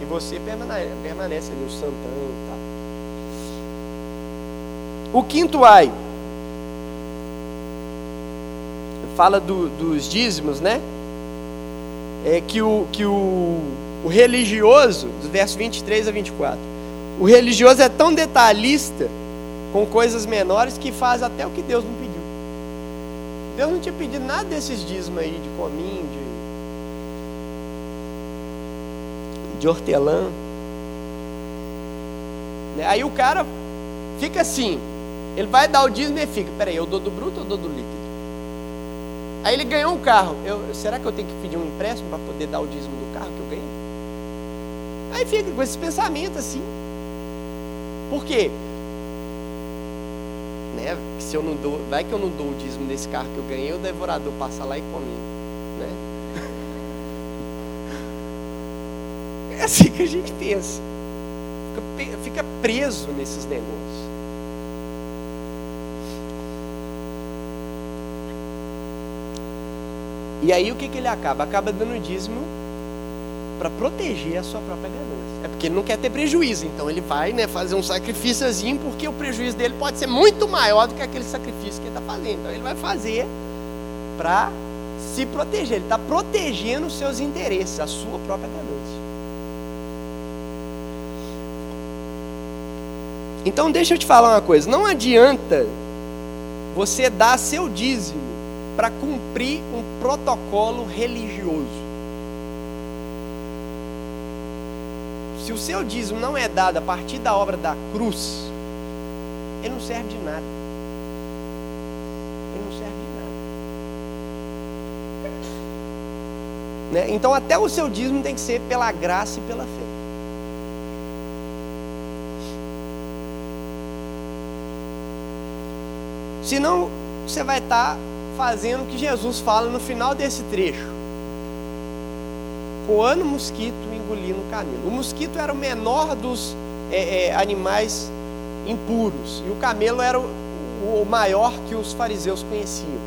E você permanece, permanece ali, o santão e tal. O quinto ai fala do, dos dízimos, né? É que o, que o, o religioso, dos versos 23 a 24, o religioso é tão detalhista com coisas menores que faz até o que Deus não pediu. Deus não tinha pedido nada desses dízimos aí, de cominho, de, de hortelã. Né? Aí o cara fica assim, ele vai dar o dízimo e fica, peraí, eu dou do bruto ou dou do líquido? Aí ele ganhou um carro. Eu, será que eu tenho que pedir um empréstimo para poder dar o dízimo do carro que eu ganhei? Aí fica com esse pensamento assim. Por quê? Né? Se eu não dou, vai que eu não dou o dízimo desse carro que eu ganhei, o devorador passa lá e come. Né? É assim que a gente pensa. Fica, fica preso nesses negócios. E aí o que, que ele acaba? Acaba dando dízimo para proteger a sua própria ganância. É porque ele não quer ter prejuízo, então ele vai né, fazer um sacrifíciozinho, porque o prejuízo dele pode ser muito maior do que aquele sacrifício que ele está fazendo. Então ele vai fazer para se proteger. Ele está protegendo os seus interesses, a sua própria ganância. Então deixa eu te falar uma coisa, não adianta você dar seu dízimo para cumprir um protocolo religioso. Se o seu dízimo não é dado a partir da obra da cruz, ele não serve de nada. Ele não serve de nada. Né? Então, até o seu dízimo tem que ser pela graça e pela fé. Senão, você vai estar fazendo o que Jesus fala no final desse trecho. Coando mosquito e engolindo camelo. O mosquito era o menor dos é, é, animais impuros. E o camelo era o, o, maior que os fariseus conheciam.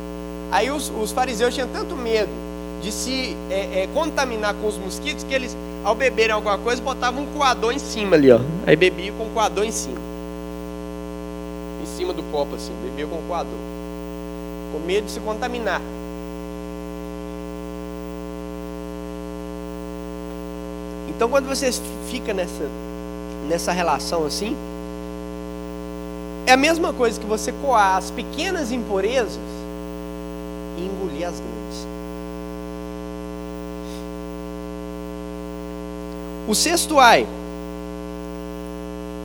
Aí os, os fariseus tinham tanto medo de se é, contaminar com os mosquitos que eles, ao beberem alguma coisa, botavam um coador em cima ali, ó. Aí bebia com o coador em cima. Em cima do copo, assim, bebia com o coador com medo de se contaminar. Então, quando você fica nessa, nessa relação assim, é a mesma coisa que você coar as pequenas impurezas e engolir as grandes. O sexto ai.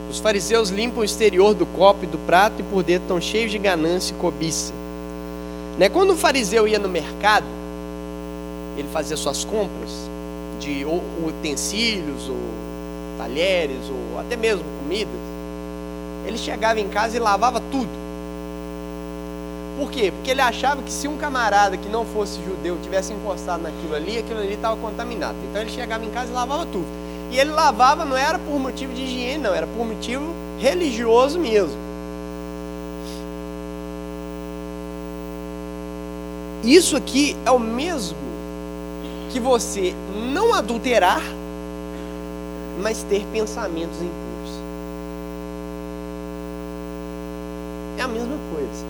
Os fariseus limpam o exterior do copo e do prato e por dentro estão cheios de ganância e cobiça. Né? Quando o fariseu ia no mercado, ele fazia suas compras de utensílios, ou talheres, ou até mesmo comidas, ele chegava em casa e lavava tudo. Por quê? Porque ele achava que se um camarada que não fosse judeu tivesse encostado naquilo ali, aquilo ali estava contaminado. Então ele chegava em casa e lavava tudo. E ele lavava não era por motivo de higiene, não, era por motivo religioso mesmo. Isso aqui é o mesmo que você não adulterar, mas ter pensamentos impuros. É a mesma coisa.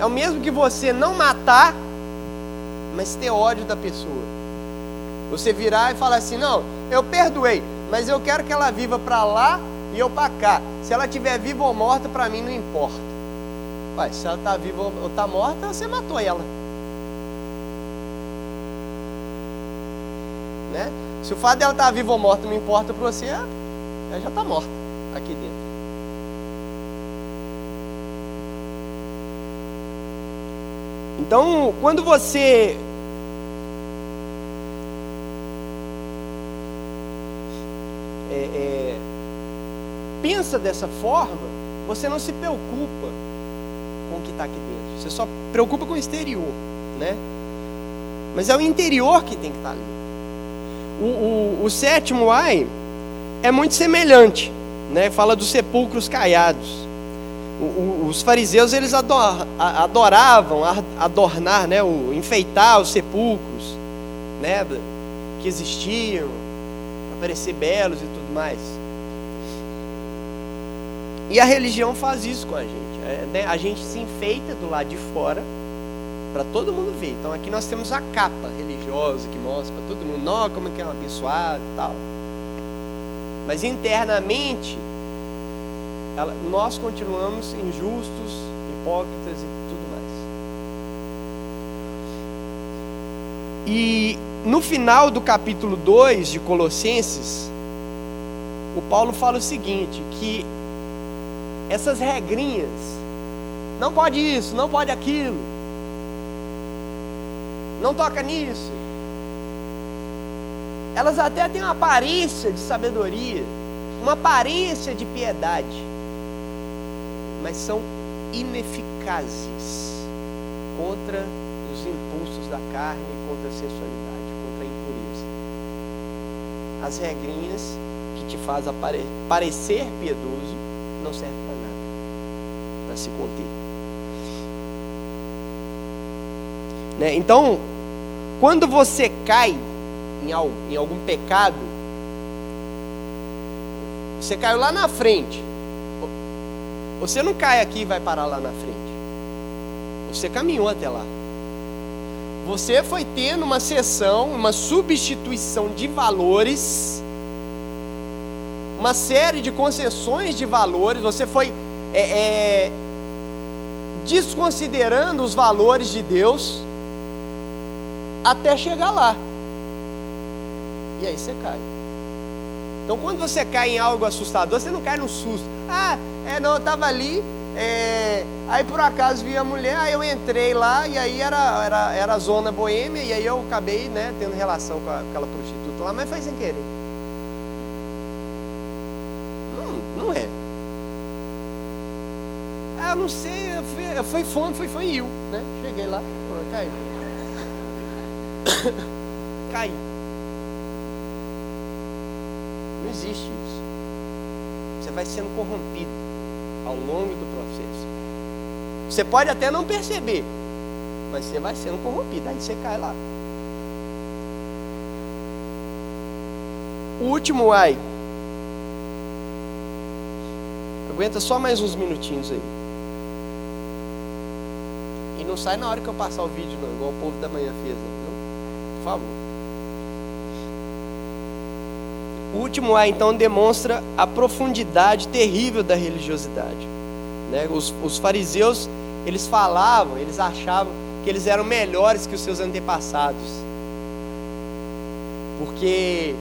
É o mesmo que você não matar, mas ter ódio da pessoa. Você virar e falar assim: não, eu perdoei, mas eu quero que ela viva para lá e eu para cá. Se ela estiver viva ou morta, para mim não importa. Pai, se ela está viva ou está morta, você matou ela. Né? Se o fato dela estar viva ou morta não importa para você, ela já está morta aqui dentro. Então, quando você é, é, pensa dessa forma, você não se preocupa com o que está aqui dentro. Você só preocupa com o exterior, né? Mas é o interior que tem que estar tá ali o, o, o sétimo ai é muito semelhante, né? Fala dos sepulcros caiados. O, os fariseus eles adoravam adornar, né? O, enfeitar os sepulcros, né? Que existiam, para parecer belos e tudo mais. E a religião faz isso com a gente. É, né? A gente se enfeita do lado de fora para todo mundo ver. Então aqui nós temos a capa religiosa que mostra para todo mundo, ó, como é que é um abençoado e tal. Mas internamente, ela, nós continuamos injustos, hipócritas e tudo mais. E no final do capítulo 2 de Colossenses, o Paulo fala o seguinte: que essas regrinhas, não pode isso, não pode aquilo, não toca nisso, elas até têm uma aparência de sabedoria, uma aparência de piedade, mas são ineficazes contra os impulsos da carne, contra a sensualidade, contra a impureza. As regrinhas que te faz parecer piedoso não servem para nada, para se conter. Né? Então, quando você cai em, algo, em algum pecado, você caiu lá na frente. Você não cai aqui e vai parar lá na frente. Você caminhou até lá. Você foi tendo uma sessão, uma substituição de valores, uma série de concessões de valores. Você foi é, é, desconsiderando os valores de Deus até chegar lá. E aí você cai. Então quando você cai em algo assustador, você não cai no susto. Ah, é não, eu estava ali, é, aí por acaso vi a mulher, aí eu entrei lá e aí era, era, era zona boêmia e aí eu acabei né, tendo relação com, a, aquela prostituta lá, mas foi sem querer. Não, não é. Ah, não sei, foi, foi fome, foi, foi eu, né? Cheguei lá, cai. Cai. Não existe isso. Você vai sendo corrompido ao longo do processo. Você pode até não perceber, mas você vai sendo corrompido. Aí você cai lá. O último ai. Aguenta só mais uns minutinhos aí. E não sai na hora que eu passar o vídeo, não, igual o povo da manhã fez, não, Favor. O último A então demonstra a profundidade terrível da religiosidade. Né? Os, os fariseus, eles falavam, eles achavam que eles eram melhores que os seus antepassados. Porque,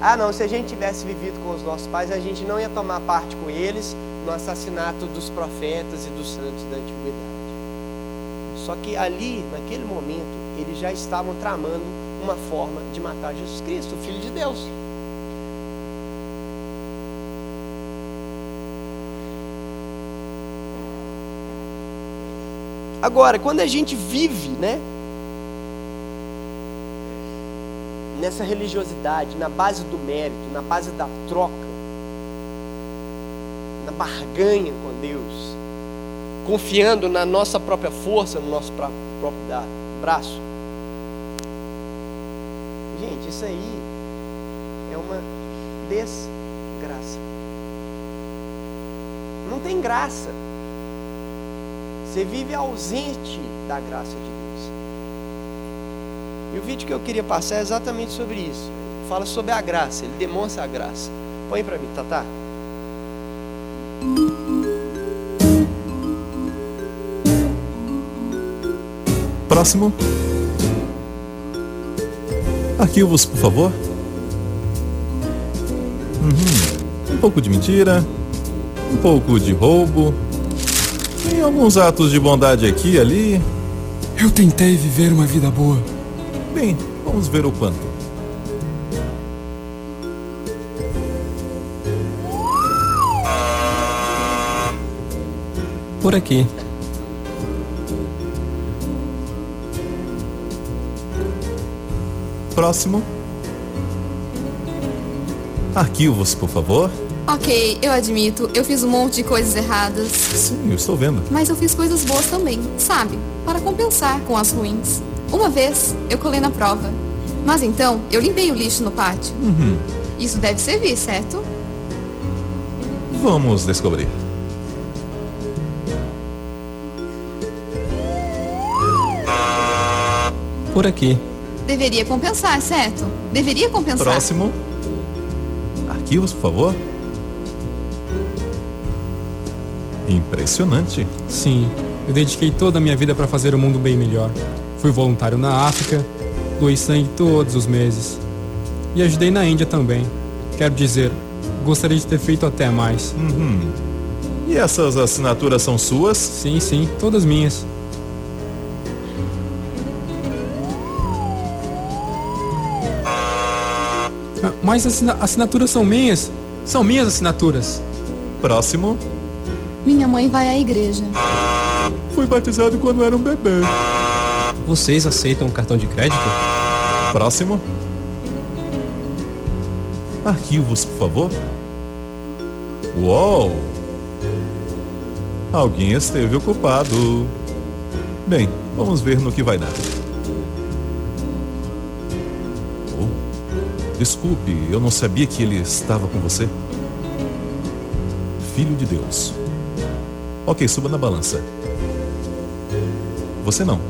ah não, se a gente tivesse vivido com os nossos pais, a gente não ia tomar parte com eles no assassinato dos profetas e dos santos da antiguidade. Só que ali, naquele momento, eles já estavam tramando uma forma de matar Jesus Cristo, o Filho de Deus. Agora, quando a gente vive, né, nessa religiosidade, na base do mérito, na base da troca, na barganha com Deus, confiando na nossa própria força, no nosso próprio braço, Gente, isso aí é uma desgraça. Não tem graça. Você vive ausente da graça de Deus. E o vídeo que eu queria passar é exatamente sobre isso. Fala sobre a graça, ele demonstra a graça. Põe para mim, Tatá. Próximo. Arquivos, por favor. Uhum. Um pouco de mentira, um pouco de roubo, tem alguns atos de bondade aqui e ali. Eu tentei viver uma vida boa. Bem, vamos ver o quanto. Por aqui. Próximo. Arquivos, por favor. Ok, eu admito, eu fiz um monte de coisas erradas. Sim, eu estou vendo. Mas eu fiz coisas boas também, sabe? Para compensar com as ruins. Uma vez, eu colei na prova. Mas então, eu limpei o lixo no pátio. Uhum. Isso deve servir, certo? Vamos descobrir. por aqui. Deveria compensar, certo? Deveria compensar. Próximo. Arquivos, por favor. Impressionante. Sim, eu dediquei toda a minha vida para fazer o mundo bem melhor. Fui voluntário na África, doei sangue todos os meses. E ajudei na Índia também. Quero dizer, gostaria de ter feito até mais. Uhum. E essas assinaturas são suas? Sim, sim, todas minhas. Mas as assina- assinaturas são minhas. São minhas assinaturas. Próximo. Minha mãe vai à igreja. Fui batizado quando era um bebê. Vocês aceitam cartão de crédito? Próximo. Arquivos, por favor. Uou! Alguém esteve ocupado. Bem, vamos ver no que vai dar. Desculpe, eu não sabia que ele estava com você. Filho de Deus. Ok, suba na balança. Você não.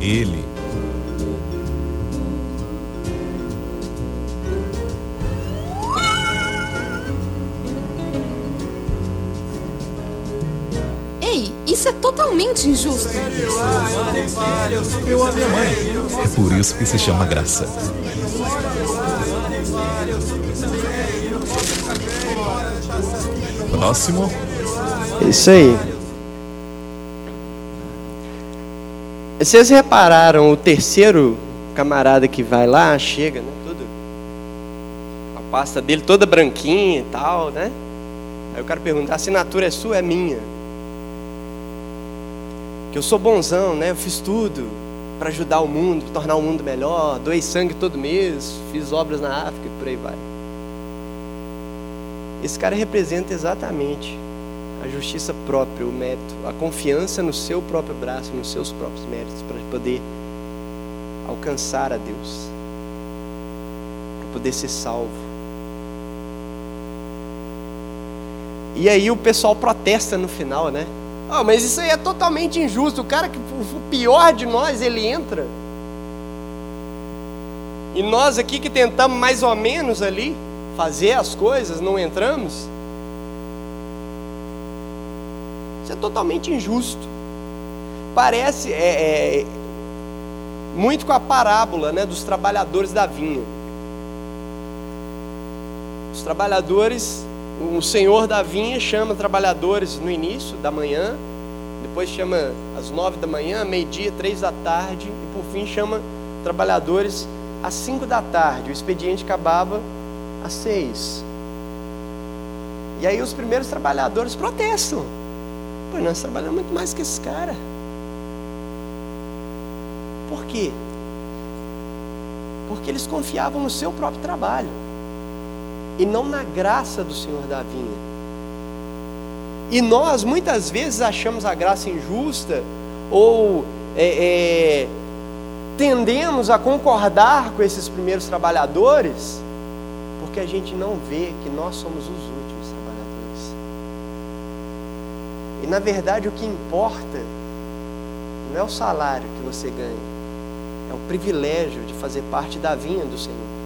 Ele. Totalmente injusto. Eu a minha mãe. É por isso que se chama graça. Próximo. Isso aí. Vocês repararam o terceiro camarada que vai lá, chega, né? Tudo. A pasta dele toda branquinha e tal, né? Aí o cara pergunta, a assinatura é sua, é minha. Que eu sou bonzão, né? Eu fiz tudo para ajudar o mundo, tornar o mundo melhor, doei sangue todo mês, fiz obras na África e por aí vai. Esse cara representa exatamente a justiça própria, o mérito, a confiança no seu próprio braço, nos seus próprios méritos, para poder alcançar a Deus, para poder ser salvo. E aí o pessoal protesta no final, né? Ah, mas isso aí é totalmente injusto. O cara que o pior de nós, ele entra. E nós aqui que tentamos mais ou menos ali fazer as coisas, não entramos. Isso é totalmente injusto. Parece é, é, muito com a parábola né, dos trabalhadores da vinha. Os trabalhadores, o senhor da vinha chama trabalhadores no início da manhã, depois chama às nove da manhã, meio-dia, três da tarde, e por fim chama trabalhadores às cinco da tarde. O expediente acabava às seis. E aí os primeiros trabalhadores protestam. Pô, nós trabalhamos muito mais que esse cara. Por quê? Porque eles confiavam no seu próprio trabalho e não na graça do Senhor da vinha. E nós muitas vezes achamos a graça injusta ou é, é, tendemos a concordar com esses primeiros trabalhadores porque a gente não vê que nós somos os últimos trabalhadores. E na verdade o que importa não é o salário que você ganha, é o privilégio de fazer parte da vinha do Senhor.